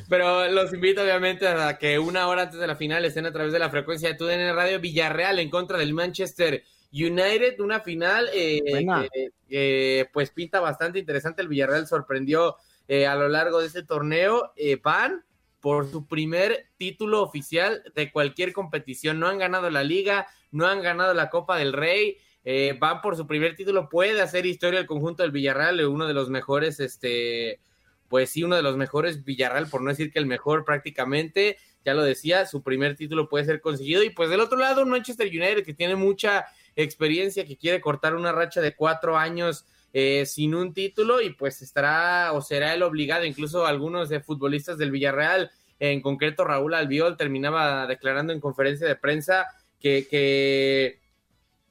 Pero los invito, obviamente, a que una hora antes de la final estén a través de la frecuencia de TUDN Radio Villarreal en contra del Manchester United. Una final eh, que eh, pues pinta bastante interesante. El Villarreal sorprendió eh, a lo largo de este torneo. Eh, van por su primer título oficial de cualquier competición. No han ganado la liga, no han ganado la Copa del Rey. eh, van por su primer título. Puede hacer historia el conjunto del Villarreal, eh, uno de los mejores, este, pues sí, uno de los mejores Villarreal, por no decir que el mejor prácticamente. Ya lo decía, su primer título puede ser conseguido. Y pues del otro lado, un Manchester United que tiene mucha experiencia, que quiere cortar una racha de cuatro años eh, sin un título y pues estará o será el obligado, incluso algunos de futbolistas del Villarreal, en concreto Raúl Albiol, terminaba declarando en conferencia de prensa que, que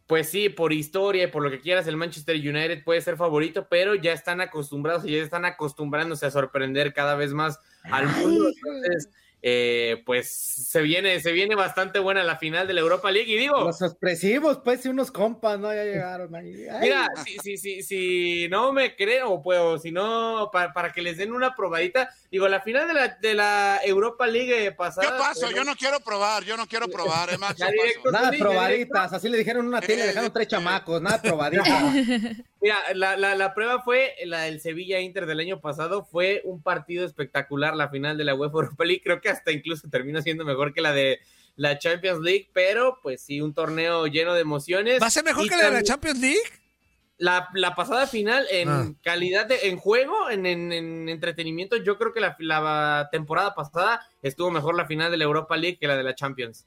pues sí, por historia y por lo que quieras, el Manchester United puede ser favorito, pero ya están acostumbrados y ya están acostumbrándose a sorprender cada vez más al mundo. Entonces, eh, pues se viene, se viene bastante buena la final de la Europa League. Y digo, Los expresivos, pues, y unos compas, ¿no? Ya llegaron ahí. Ay, Mira, si, si, si, si no me creo, pues, si no, para, para que les den una probadita, digo, la final de la, de la Europa League Yo pasada. paso, eh, yo no quiero probar, yo no quiero probar, eh, Max, yo. Nada probaditas, así le dijeron una tele, Eh, dejaron tres eh. chamacos, nada probaditas. Mira, la, la, la prueba fue la del Sevilla Inter del año pasado, fue un partido espectacular la final de la UEFA Europa League, creo que hasta incluso terminó siendo mejor que la de la Champions League, pero pues sí, un torneo lleno de emociones. ¿Va a ser mejor Y que la de la Champions League? la, la pasada final en Ah. calidad de en juego, en, en- en entretenimiento, yo creo que la, la temporada pasada estuvo mejor la final de la Europa League que la de la Champions.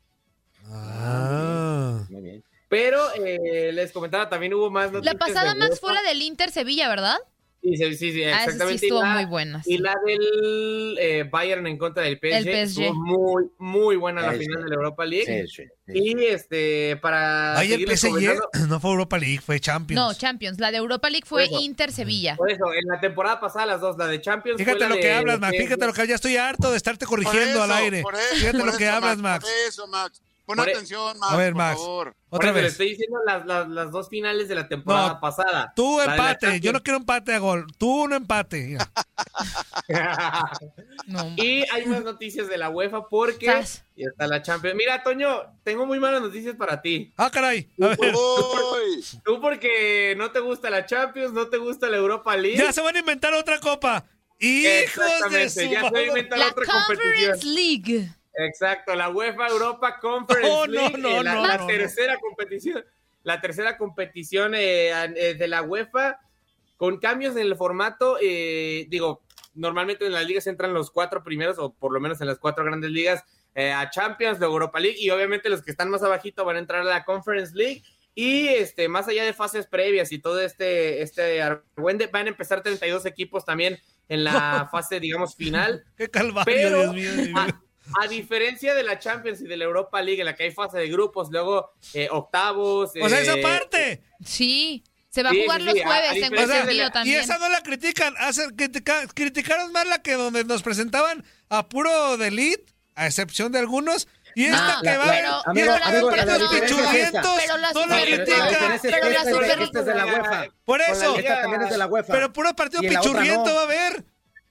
Ah. Muy bien. Pero eh, les comentaba, también hubo más La noticias pasada, de Max, Europa. fue la del Inter Sevilla, ¿verdad? Sí, sí, sí, sí, Ah, sí exactamente. estuvo y, la, muy buena. y sí. la del eh, Bayern en contra del PSG, El PSG. estuvo muy, muy buena la Sí, final sí. de la Europa League. Sí, sí, sí. Y este, para Ay, el PSG no fue Europa League, fue Champions. No, Champions. La de Europa League fue Por eso. Inter Sevilla. por eso, en la temporada pasada las dos, la de Champions. fue Fíjate la lo que de hablas, Max. Fíjate lo que ya estoy harto de estarte Por corrigiendo eso, al aire. por eso, Fíjate por lo que hablas, Max. Por eso, Max. Pon Por e- atención, Max, A ver, por Max. favor. Por Otra le vez. estoy diciendo las, las, las dos finales de la temporada No, pasada. Tú empate. Yo no quiero empate a gol. Tú un empate. No. y hay más noticias de la UEFA porque Sas. ya está la Champions. Mira, Toño, tengo muy malas noticias para ti. Ah, caray. A ver. Tú porque no te gusta la Champions, no te gusta la Europa League. Ya se van a inventar otra copa. Hijos de Exactamente, su ya se madre. inventa La la otra competición. Conference League. Exacto, la UEFA Europa Conference Oh, no, League, no, eh, la, no, la no, tercera competición, la tercera competición eh, eh, de la UEFA con cambios en el formato, eh, digo, normalmente en las ligas entran los cuatro primeros o por lo menos en las cuatro grandes ligas eh, a Champions, de Europa League y obviamente los que están más abajito van a entrar a la Conference League y este más allá de fases previas y todo este este argüende, van a empezar 32 equipos también en la fase digamos final Qué calvario, pero Dios mío. Dios mío. A, diferencia de la Champions y de la Europa League, en la que hay fase de grupos, luego eh, octavos. O sea, esa eh, parte. Sí. Se va a jugar sí, los sí, a- a jueves, tengo entendido la- Y también. esa no la critican. Hace- critica- criticaron más la que donde nos presentaban a puro de elite, a excepción de algunos. Y esta No, que va pero- a amigo, y esta amigo, que partidos no la critican. Pero la Super-. Por eso. también. Pero puro partido pichurriento no. va a haber.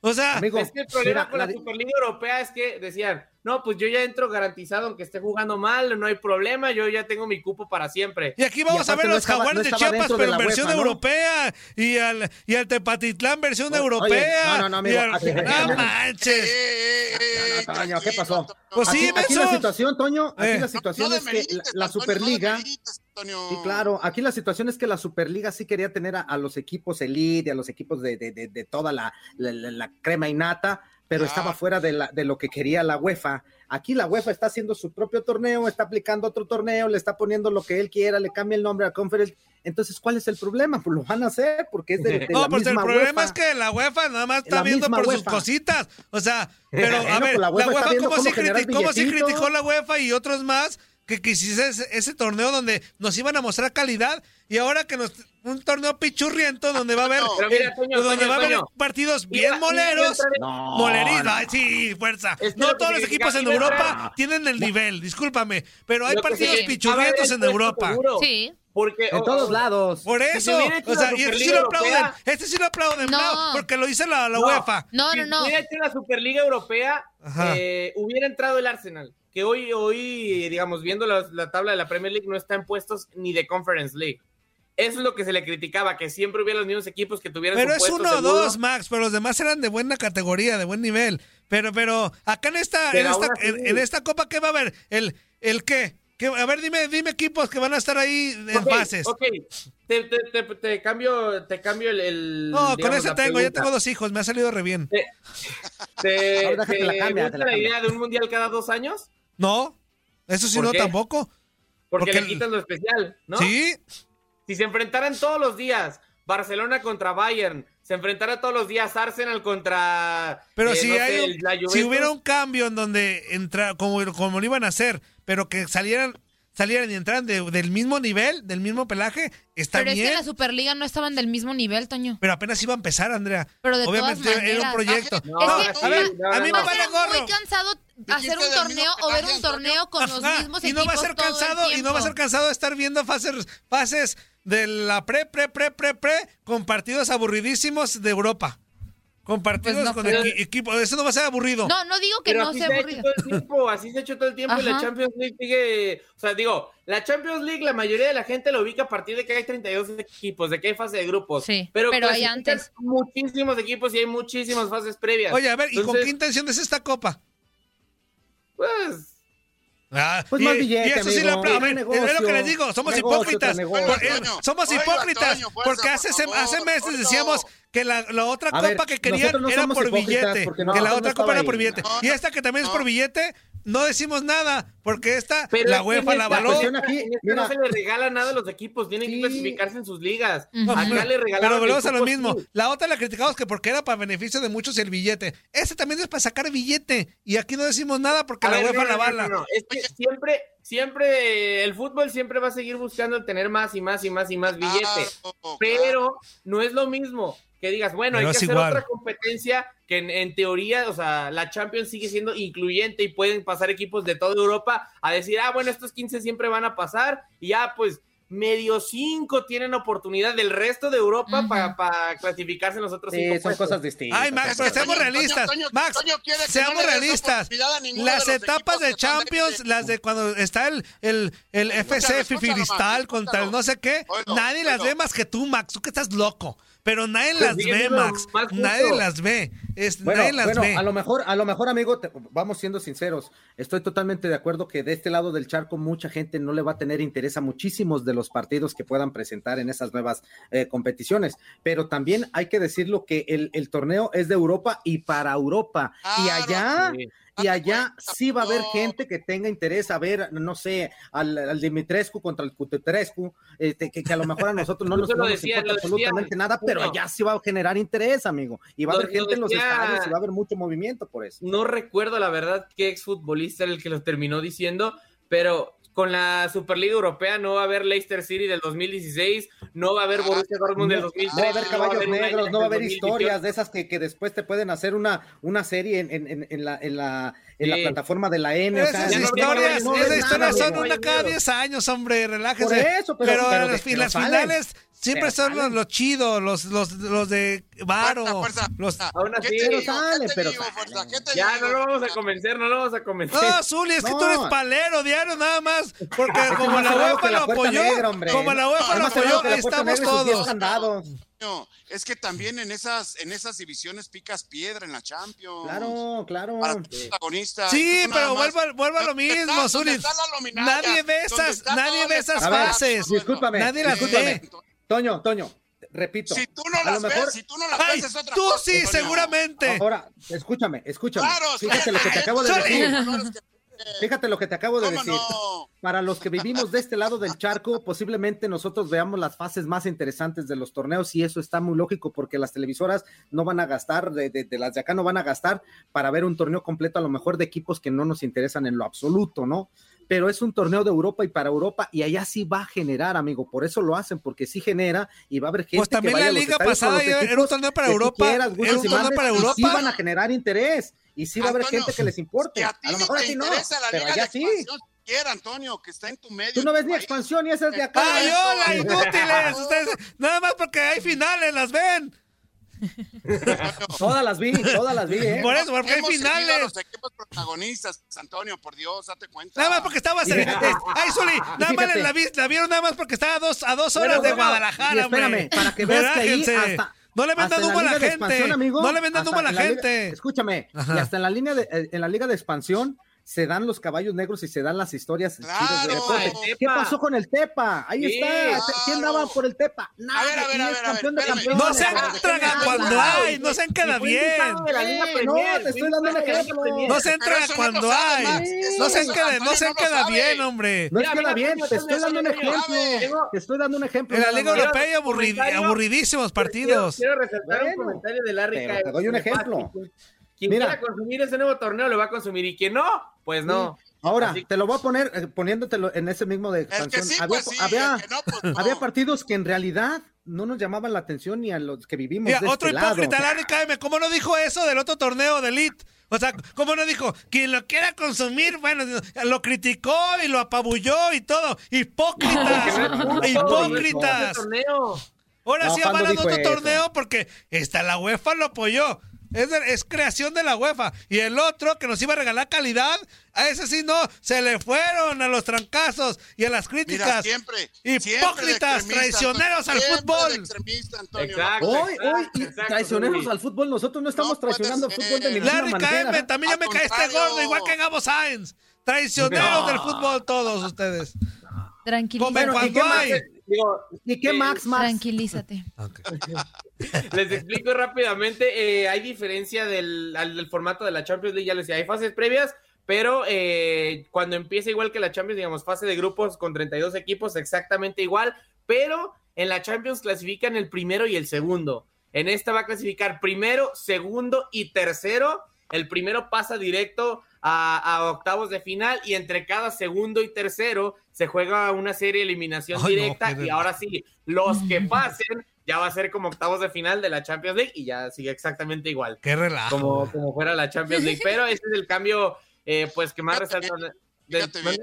O sea, Amigo, Es que el problema mira, con la, la Superliga Europea es que decían, no, pues yo ya entro garantizado aunque esté jugando mal, no hay problema, yo ya tengo mi cupo para siempre. y aquí vamos a aparte ver no los estaba- jaguares no de Chiapas, de pero en la versión UEFA, ¿no? europea. Y al, y al Tepatitlán, versión Oye, europea. no, no, no, amigo, y al- aquí- ¡No eh, manches! eh, eh, No, no, Toño, ¿qué pasó? Pues sí, aquí, aquí la situación, Toño, aquí Eh. la situación no es que la, la Superliga, Antonio. sí, claro, aquí la situación es que la Superliga sí quería tener a, a los equipos elite, a los equipos de, de- de- de toda la, la- la- la crema y nata, pero Ah. estaba fuera de, la, de lo que quería la UEFA. Aquí la UEFA está haciendo su propio torneo, está aplicando otro torneo, le está poniendo lo que él quiera, le cambia el nombre a Conference. Entonces, ¿cuál es el problema? Pues lo van a hacer porque es de, de No, la pues el problema UEFA. es que la UEFA nada más está La viendo por sus UEFA. cositas. O sea, pero a ver, pues la la UEFA UEFA, está viendo ¿cómo, cómo sí generar criti- cómo billetito. criticó la UEFA y otros más que quisiese ese, ese torneo donde nos iban a mostrar calidad y ahora que nos un torneo pichurriento donde va a haber Pero mira, Toño, donde Toño, va a haber Toño. partidos bien moleros. No, ay, sí, fuerza. Es que no todos los equipos en Europa tienen el nivel, discúlpame, pero hay partidos pichurrientos en Europa. seguro. Sí. Porque En todos lados. Por Si eso, o sea, y este sí lo aplauden, Europea- este sí lo aplauden, No. no, porque lo dice la, la No. UEFA. No, si no, no. hubiera hecho la Superliga Europea, eh, hubiera entrado el Arsenal, que hoy, hoy digamos, viendo la, la tabla de la Premier League, no está en puestos ni de Conference League. Eso es lo que se le criticaba, que siempre hubiera los mismos equipos que tuvieran Pero su es uno o dos, Max, pero los demás eran de buena categoría, de buen nivel. Pero, pero, acá en esta, en esta, en, en esta copa, ¿qué va a haber? ¿El, el qué? ¿Qué? A ver, dime, dime equipos que van a estar ahí en Ok, fases. Ok, te, te- te- te cambio, te cambio el... el, No, con ese tengo, ya tengo dos hijos, me ha salido re bien. ¿Te, te la cambia, gusta te la la idea de un mundial cada dos años? No, eso sí ¿Por no qué? tampoco. Porque, Porque le quitas lo especial, ¿no? Sí, Si se enfrentaran todos los días Barcelona contra Bayern, se enfrentara todos los días Arsenal contra pero eh, si no hay la si hubiera un cambio en donde entra, como, como lo iban a hacer, pero que salieran, salieran y entraran de- del mismo nivel, del mismo pelaje, está Pero es que bien. en la Superliga no estaban del mismo nivel, Toño. Pero apenas iba a empezar, Andrea. Pero de Obviamente todas era un proyecto. No, es que a ver, no, a mí no, me no. vale gorro. muy cansado hacer un torneo o ver un torneo con los mismos y equipos no va a ser el cansado y no va a ser cansado de estar viendo fases fases de la pre pre pre pre pre con partidos aburridísimos de Europa. Con partidos Pues no con equi- equipo, eso no va a ser aburrido. No, no digo que Pero no así sea se ha hecho aburrido. todo el tiempo, así se ha hecho todo el tiempo y la. Champions League sigue, o sea, digo, la Champions League la mayoría de la gente la ubica a partir de que hay 32 equipos, de que hay fase de grupos. Sí, pero, pero hay antes. muchísimos equipos y hay muchísimas fases previas. Oye, a ver, ¿y con qué intención es esta copa? Pues Ah, Pues y, más billete, y eso sí lo aplaudo. Buen Es lo que les digo, somos Negocio hipócritas. Por- eh, Toño, somos oiga, hipócritas Toño, fuerza, porque hace, por favor, hace meses por decíamos que la, la otra A copa ver, que querían no era por billete. que la no otra copa era por billete. No, y esta que también es por billete, no decimos nada porque esta Pero la es que UEFA la cuestión aquí, mira. no se le regala nada a los equipos, tienen Sí. que clasificarse en sus ligas. Ujú. Acá le regalaron Pero volvemos a lo mismo. sí. La otra la criticamos que porque era para beneficio de muchos el billete. Este también es para sacar billete. Y aquí no decimos nada porque A la ver, UEFA no, la no, no, no, no. Es que siempre, siempre, el fútbol siempre va a seguir buscando tener más y más y más y más billete. Claro, Pero no es lo mismo que digas, bueno, Pero hay que hacer igual. otra competencia que en, en teoría, o sea, la Champions sigue siendo incluyente y pueden pasar equipos de toda Europa a decir, ah, bueno, estos 15 siempre van a pasar y ya, pues medio cinco tienen oportunidad del resto de Europa Ujú. para clasificarse en los otros cinco Sí, son puestos. cosas distintas. Ay, Max, pero que seamos realistas. Toño- Max, Toño quiere que seamos no realistas. Las de etapas de Champions, de- las de cuando está el, el, el FC Max, contra el no sé qué, nadie las ve más que tú, Max. Tú que estás loco. Pero nadie Pues las sigue ve, Max. Nadie las ve. Es, Bueno, nadie las bueno, ve. a lo mejor, a lo mejor, amigo, te- vamos siendo sinceros. Estoy totalmente de acuerdo que de este lado del charco mucha gente no le va a tener interés a muchísimos de los partidos que puedan presentar en esas nuevas eh, competiciones. Pero también hay que decirlo que el, el torneo es de Europa y para Europa. y allá, Sí. Y allá cuenta, sí va a haber no. gente que tenga interés a ver, no sé, al, al Dimitrescu contra el Cutretrescu, este, que, que a lo mejor a nosotros no nos, lo decía- importa lo decía absolutamente nada, pero allá sí va a generar interés, amigo. Y va a Lo- haber lo gente en los estadios y va a haber mucho movimiento por eso. No recuerdo la verdad qué exfutbolista era el que lo terminó diciendo, pero con la Superliga Europea no va a haber Leicester City del 2016, no va a haber Ah, Borussia Dortmund del No, 2013, no va a haber caballos negros, no va a haber del 2018. historias de esas que, que después te pueden hacer una, una serie en, en, en, en la, en, la, en la Sí. plataforma de la N. o sea, Esas ya no historias, no ves esas nada, historias son una cada 10 años, hombre, relájese. Por eso, pero- pero las, pero las salen. finales siempre Pero son los, salen. los chidos, los, los, los de Varo. Fuerza, fuerza, los... Aún así, ¿Qué te pero digo? sale, ¿Qué te pero digo, sale. fuerza? ¿Qué te Ya digo? no lo vamos a convencer, no lo vamos a convencer. No, Zuli, es que tú No. eres palero diario nada más. Porque como la UEFA la lo apoyó, como la UEFA lo apoyó, la ahí estamos todos. No, es que también en esas, en esas divisiones picas piedra en la Champions. Claro, claro. Para protagonistas. Sí, pero vuelvo, a- vuelvo a lo ¿Dónde mismo? Nadie ve ¿Dónde esas, nadie ve esas fases. discúlpame, Nadie las ve. Toño, Toño, repito. Si tú no a lo las mejor- ves, si tú no las Ay, ves es otra tú cosa, sí, seguramente. Ahora, escúchame, escúchame. Claro, Fíjate lo que te acabo de Zuli. decir. Fíjate lo que te acabo de ¿Cómo decir. no? Para los que vivimos de este lado del charco, posiblemente nosotros veamos las fases más interesantes de los torneos y eso está muy lógico porque las televisoras no van a gastar, de, de- de las de acá no van a gastar para ver un torneo completo a lo mejor de equipos que no nos interesan en lo absoluto, ¿no? Pero es un torneo de Europa y para Europa y allá sí va a generar, amigo, por eso lo hacen, porque sí genera y va a haber gente Pues también que vaya la a los liga pasada era un torneo para Europa, quieras, era un torneo para y sí Europa. van a generar interés y sí va a haber Antonio, gente que les importe. A, a lo mejor a te ti no, pero allá sí. siquiera, Antonio, que está en tu medio. Tú no ves ni expansión y ese es de acá. ¡Ay, hola, inútiles! Ustedes, nada más porque hay finales, las ven. Todas las vi, todas las vi, ¿eh? Por eso, porque hay a finales. los equipos protagonistas, Antonio, por Dios, date cuenta. Nada más porque estabas en. Ay, Zuli, nada más la, vi- la vieron nada más porque estaba a dos, a dos horas Bueno, de bueno, Guadalajara, y espérame, hombre. para que veas que ahí Relájense. hasta- No le vendan humo a la gente. amigo, no le vendan humo a la liga- gente. escúchame, Ajá. y hasta en la línea de, en la liga de expansión se dan los caballos negros y se dan las historias chidas de Claro. deporte. El ¿Qué pasó con el Tepa? Ahí Sí, está. ¿Quién claro. daba por el Tepa? Nadie. ver, a ver, a es ver, a ver, campeón de. No sean cabrón. traga ¿Qué cuando hay, no sean queda fue bien. de no, te estoy dando un de ejemplo. No se entra cuando hay. No se queda, no se queda bien, hombre. No es Mira, que mira, bien, te estoy dando un ejemplo. Te estoy dando un ejemplo. En la nada Liga Europea hay aburridísimos partidos. quiero resaltar un comentario de Larry te doy un ejemplo. Quien Mira. quiera consumir ese nuevo torneo lo va a consumir y quien no, pues no. Ahora, Así- te lo voy a poner eh, poniéndotelo en ese mismo de que expansión. sí, había, pues sí, había- el que no, pues no. había partidos que en realidad no nos llamaban la atención ni a los que vivimos Mira, de otro este lado. hipócrita, Larry Caime, ¿cómo no dijo eso del otro torneo de Elite? O sea, ¿cómo no dijo? Quien lo quiera consumir, bueno, lo criticó y lo apabulló y todo. Hipócritas, hipócritas. Ahora No, sí ¿cuándo avalan dijo otro eso? torneo porque esta la UEFA lo apoyó. Es, de- es creación de la UEFA. Y el otro que nos iba a regalar calidad, a ese sí no, se le fueron a los trancazos y a las Mira, críticas. siempre. Hipócritas, siempre traicioneros al fútbol. Exacto. Hoy, hoy, y Exacto, traicioneros al fútbol, nosotros no estamos No traicionando el ser. fútbol de ninguna Larry manera. Caime, también ya Al me caíste gordo, igual que Gabo Sainz. Traicioneros No. del fútbol todos ustedes. Tranquilízate. Digo, ¿Y qué eh, Max más? Tranquilízate. Les explico rápidamente. eh, hay diferencia del, al- del formato de la Champions League. Ya les decía, hay fases previas, pero eh, cuando empieza igual que la Champions, digamos, fase de grupos con 32 equipos, exactamente igual. Pero en la Champions clasifican el primero y el segundo. En esta va a clasificar primero, segundo y tercero. El primero pasa directo a, a octavos de final y entre cada segundo y tercero se juega una serie de eliminación Ay, no, directa y ahora sí, los que pasen ya va a ser como octavos de final de la Champions League y ya sigue exactamente igual. Qué relajo. Como, como fuera la Champions League. Pero ese es el cambio, eh, pues, que más resalta. Fíjate bien.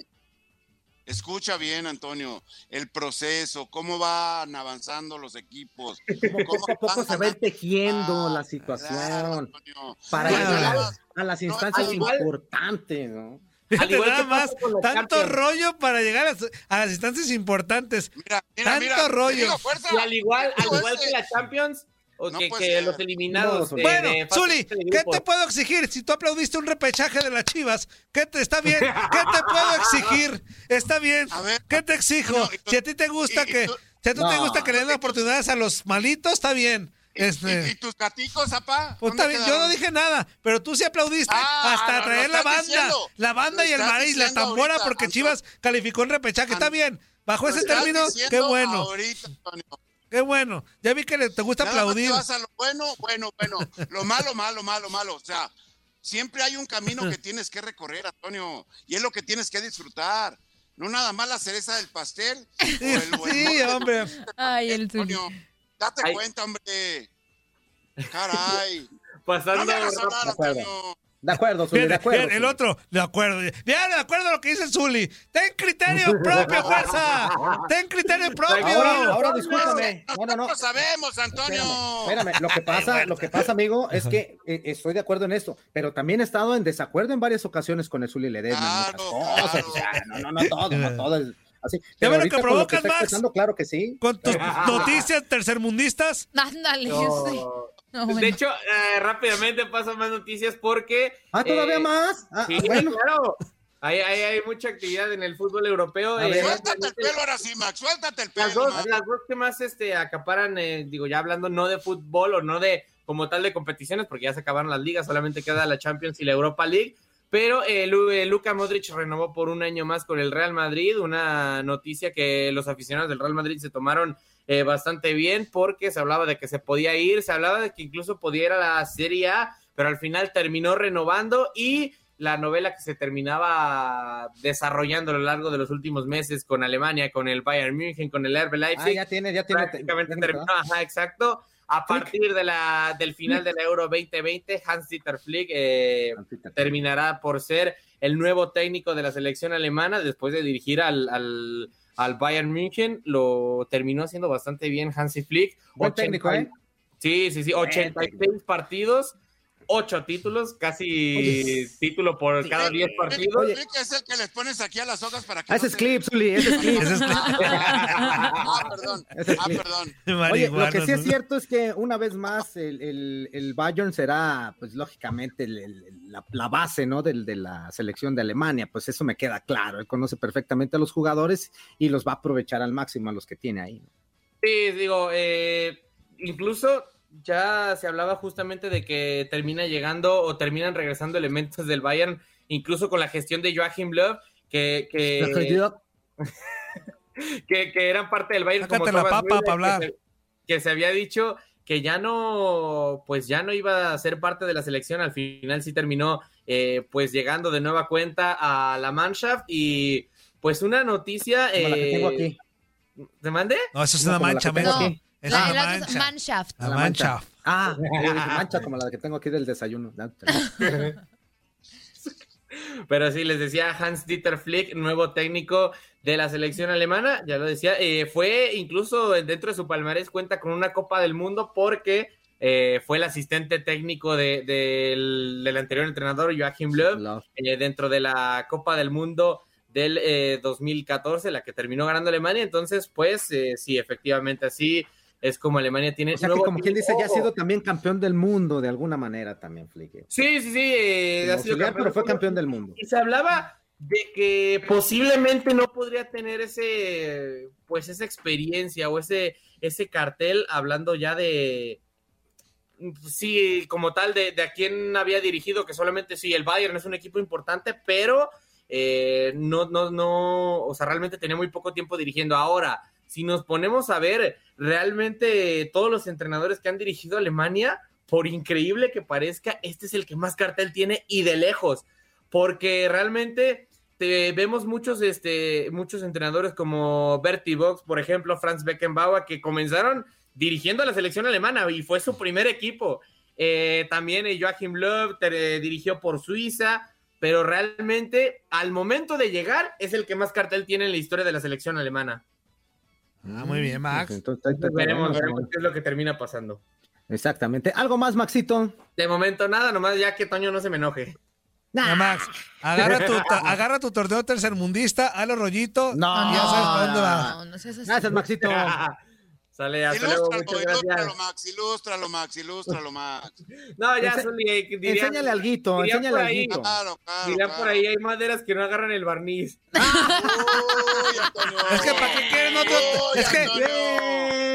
Escucha bien, Antonio, el proceso, cómo van avanzando los equipos. Poco a poco se va tejiendo la situación para llegar a las instancias igual- importantes, ¿no? Al igual nada más, tanto rollo para llegar a, a las instancias importantes. Mira, mira, Tanto mira, rollo. fuerza. Y al igual, al igual que la Champions, o No que, los eliminados. No, de- Bueno, de Zuli, de ¿qué te puedo exigir? Si tú aplaudiste un repechaje de las chivas, ¿qué te está bien? ¿Qué te puedo exigir? Está bien. A ver, ¿Qué te exijo? no, y tú- Si a ti te gusta y- y que, tú- si a ti te gusta que le den oportunidades a los malitos, está bien. ¿Y, y- y Este, tus gaticos, zapá? pues está ¿Dónde bien, yo no dije nada, pero tú sí aplaudiste Ah, hasta traer la banda, diciendo. la banda y el maíz, la tambora ahorita, porque Anto- Chivas calificó en repechaje, está bien. Bajo ese término, qué bueno, ahorita, Antonio. Qué bueno. Ya vi que le- te gusta Nada más aplaudir. te vas a lo bueno, bueno, bueno. Lo malo, malo, malo, malo. O sea, siempre hay un camino que tienes que recorrer, Antonio. Y es lo que tienes que disfrutar. No nada más la cereza del pastel. o el- o el Sí, hombre. Ay, el. Antonio, date Ay. cuenta, hombre. Caray. No Pasando. me hagas hablar, de acuerdo. Antonio. De acuerdo, Zuli, de acuerdo. el otro, de acuerdo. Bien, de acuerdo a lo que dice Zuli. Ten criterio propio, fuerza. Ten criterio propio. Ahora, ahora discúlpame. No, no, no. Nosotros sabemos, Antonio. Espérame, espérame. Lo que pasa, lo que pasa, amigo, es que eh, estoy de acuerdo en esto, pero también he estado en desacuerdo en varias ocasiones con el Zuli Ledesma. Claro, muchas cosas, claro. o sea, no, no, no todo, no todo es así. Lo que con lo provocas, Max? claro que sí. Con tus noticias tercermundistas. Ándale, No. Sí. No, bueno. De hecho, eh, rápidamente paso más noticias porque. Ah, todavía eh, más. Ah, Sí, bueno. claro. Hay, hay, hay mucha actividad en el fútbol europeo. Eh. Suéltate el pelo ahora sí, Max. Suéltate el pelo. las, dos, las dos que más este, acaparan, eh, digo, ya hablando no de fútbol o no de como tal de competiciones, porque ya se acabaron las ligas, solamente queda la Champions y la Europa League. Pero eh, Lu- Luka Modric renovó por un año más con el Real Madrid, una noticia que los aficionados del Real Madrid se tomaron eh, bastante bien porque se hablaba de que se podía ir, se hablaba de que incluso podía ir a la Serie A, pero al final terminó renovando y la novela que se terminaba desarrollando a lo largo de los últimos meses con Alemania, con el Bayern München, con el RB Ah, Leipzig, ya tiene, ya tiene. prácticamente técnico, terminó, ¿verdad? ajá, exacto. A partir de la, del final de la Euro 2020, Hans-Dieter Flick eh, terminará por ser el nuevo técnico de la selección alemana después de dirigir al, al, al Bayern München. Lo terminó haciendo bastante bien Hansi Flick. Buen técnico, ¿eh? Sí, sí, sí. Buen 86 partidos, 8 títulos, casi Oye. título por cada 10 partidos. Oye. Oye, es el que les pones aquí a las hojas para que. Ah, no ese es se- clip, Zuli, ese es clip. Ah, perdón. Ah, perdón. Oye, lo que sí es cierto es que una vez más el, el, el Bayern será, pues lógicamente, el- el- la, la base, ¿no? Del, de la selección de Alemania, pues eso me queda claro. Él conoce perfectamente a los jugadores y los va a aprovechar al máximo a los que tiene ahí. Sí, digo, eh, incluso ya se hablaba justamente de que termina llegando o terminan regresando elementos del Bayern, incluso con la gestión de Joachim Löw, que, que, que, que eran parte del Bayern Sácate como la papa Müller, pa' hablar. Que, se, que se había dicho que ya no, pues ya no iba a ser parte de la selección, al final sí terminó eh, pues llegando de nueva cuenta a la Mannschaft y pues una noticia... Como la que tengo eh, aquí. ¿Te mande? No, eso es No, una mancha. No, aquí. Es la, otro es mancha. Manshaft. La mancha. Ah, eh, mancha como la que tengo aquí del desayuno. Pero sí, les decía Hans Dieter Flick, nuevo técnico de la selección alemana, ya lo decía, eh, fue incluso dentro de su palmarés cuenta con una Copa del Mundo porque eh, fue el asistente técnico de- del, del anterior entrenador Joachim Löw eh, dentro de la Copa del Mundo del eh, 2014, la que terminó ganando Alemania. Entonces, pues eh, sí, efectivamente así es como Alemania tiene O sea que como quien dice, ya ha sido también campeón del mundo de alguna manera también, Flick. Sí, sí, sí. eh, ha sido auxiliar, pero fue campeón del mundo. Y se hablaba de que posiblemente no podría tener ese, pues esa experiencia o ese, ese cartel, hablando ya de, sí, como tal, de, de a quién había dirigido, que solamente sí, el Bayern es un equipo importante, pero eh, no, no, no, o sea, realmente tenía muy poco tiempo dirigiendo. Ahora, si nos ponemos a ver realmente todos los entrenadores que han dirigido Alemania, por increíble que parezca, este es el que más cartel tiene y de lejos, porque realmente te- vemos muchos, este, muchos entrenadores como Bertie Box, por ejemplo, Franz Beckenbauer, que comenzaron dirigiendo a la selección alemana y fue su primer equipo. Eh, también eh, Joachim Löw eh, dirigió por Suiza, pero realmente al momento de llegar es el que más cartel tiene en la historia de la selección alemana. Ah, muy bien, Max. Entonces, ahí te Veremos, veremos qué es lo que termina pasando. Exactamente. ¿Algo más, Maxito? De momento nada, nomás ya que Toño no se me enoje. Ya, Max, agarra tu, ta- agarra tu torneo tercermundista, hazlo rollito. No. y ya sabes para dónde va. No, no seas así. Gracias, Maxito. Sale, hasta luego, Ilústralo, muchas ilústralo. Max, ilústralo, Max, ilústralo, Max. No, ya, Ense- Zuli, eh, dirían- Enséñale alguito, enséñale por ahí, alguito. Claro, claro. dirían por claro. ahí, hay maderas que no agarran el barniz. Uy. Es que para qué quieren otro. Uy, Es que.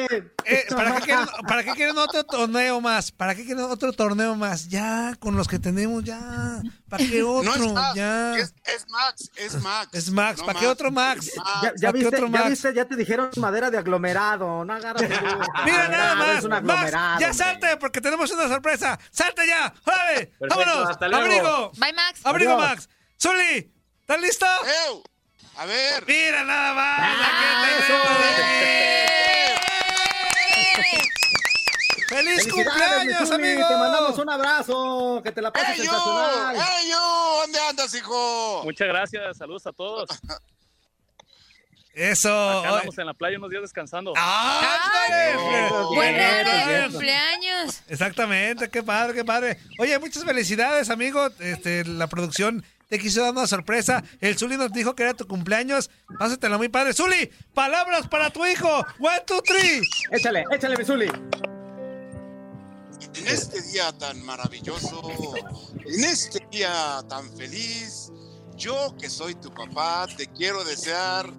Antonio. Eh, ¿para, qué quieren, ¿Para qué quieren otro torneo más? ¿Para qué quieren otro torneo más? Ya, con los que tenemos, ya. ¿Para qué No otro? es Max, ya. es, es Max, es Max. Es Max, No ¿para qué otro Max? Ya, ya ¿Para qué viste, otro ya Max? viste, ya te dijeron madera de aglomerado. No agarras. Mira nada más, Es Max, ya hombre. salte porque tenemos una sorpresa. ¡Salte ya! ¡Órale! Perfecto, ¡Vámonos! hasta luego. ¡Abrigo! Bye, Max. ¡Abrigo, Adiós. Max! ¡Zuli! ¿Estás listo? ¡Ew! A ver. Mira nada más. Ah. ¡Feliz cumpleaños, amigo! Te mandamos un abrazo. Que te la pases ¡Ey, yo! sensacional. ¡Ey, yo! ¿Dónde andas, hijo? Muchas gracias, saludos a todos. Eso. Acá andamos en la playa unos días descansando. ¡Ándale! Ay, Buen bien. cumpleaños. Exactamente, qué padre, qué padre. Oye, muchas felicidades, amigo. Este, la producción te quiso dar una sorpresa. El Zuli nos dijo que era tu cumpleaños. Pásatela muy padre. Zuli, palabras para tu hijo. One, two, three. Échale, échale, mi Zuli. En este día tan maravilloso, en este día tan feliz, yo que soy tu papá, te quiero desear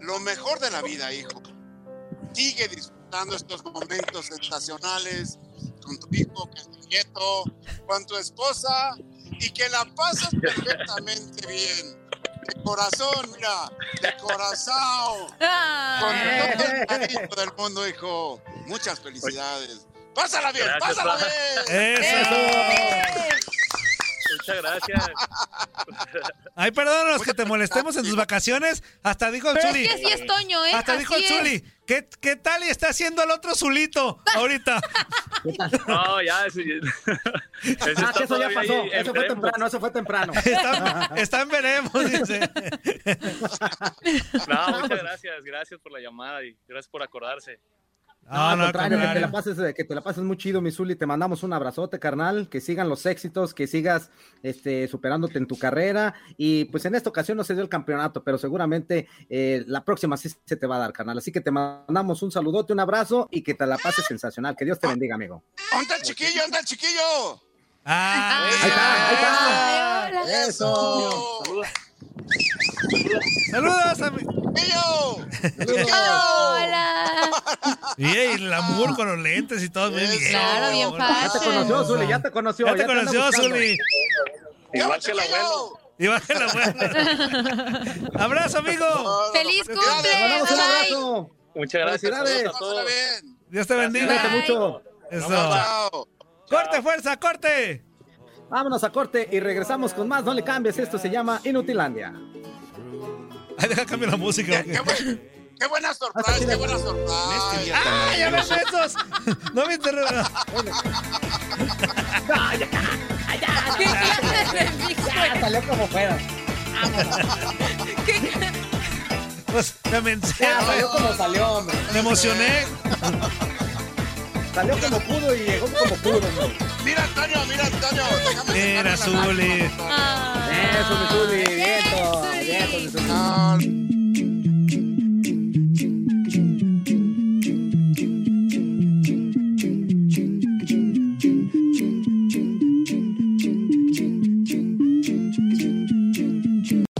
lo mejor de la vida, hijo. Sigue disfrutando estos momentos sensacionales con tu hijo, es tu nieto, con tu esposa y que la pases perfectamente bien. De corazón, mira, de corazón. Con todo el cariño del mundo, hijo. Muchas felicidades. Pásala bien, Gracias, pásala bien. Eso. Muchas gracias. Ay, perdón los que te molestemos en tus vacaciones. Hasta dijo el Pero es Zuli. que así es Toño, ¿eh? Hasta Así dijo el es. Zuli. ¿Qué, ¿Qué tal y está haciendo el otro Zulito ahorita? No, ya, ese, ese Ah, que eso ya pasó. en Eso fue temprano, eso fue temprano. Está, está en veremos, dice. No, muchas gracias, gracias por la llamada y gracias por acordarse. No, contrario, que te la pases, eh, que te la pases muy chido, mi Zuli. Te mandamos un abrazote, carnal. Que sigan los éxitos, que sigas este, superándote en tu carrera. Y pues en esta ocasión no se dio el campeonato, pero seguramente eh, la próxima sí se te va a dar, carnal. Así que te mandamos un saludote, un abrazo y que te la pases sensacional. Que Dios te bendiga, amigo. ¿Dónde está el chiquillo? ¿Dónde está el chiquillo? Ah, Ahí está, ahí está. Ay. Eso. Saludos. Saludos, amigo. ¡Chiquillo! Hola. Y el amor con los lentes y todo. Bien. Claro, bien Muy Ya te fácil. conoció, Zuli, ya te conoció. Ya te conoció. Zuli. Igual que el abuelo. Y baja la abuela. Abrazo, amigo. ¡Feliz Te cumple! mandamos un Bye. abrazo. Muchas gracias. Felicidades. Dios te bendiga. Cuídate mucho. Eso. Chao. Corte, fuerza, corte. Vámonos a corte y regresamos con más. No le cambies, esto se llama Inutilandia. Ay, deja cambiar la música. Qué, qué buen- qué buena sorpresa, qué buena sorpresa. ¡Ah, ya ves esos! No me interrumpas. ¿Qué clase de remix fue? Salió como fuera. Pues me mencé, Ya, salió como salió, hombre. me emocioné. Salió como pudo y llegó como pudo, hombre. Mira, Antonio, mira, Antonio. Mira, Zuli. Ah. Eso, mi Zuli. Vientos. Vientos, mi Zuli.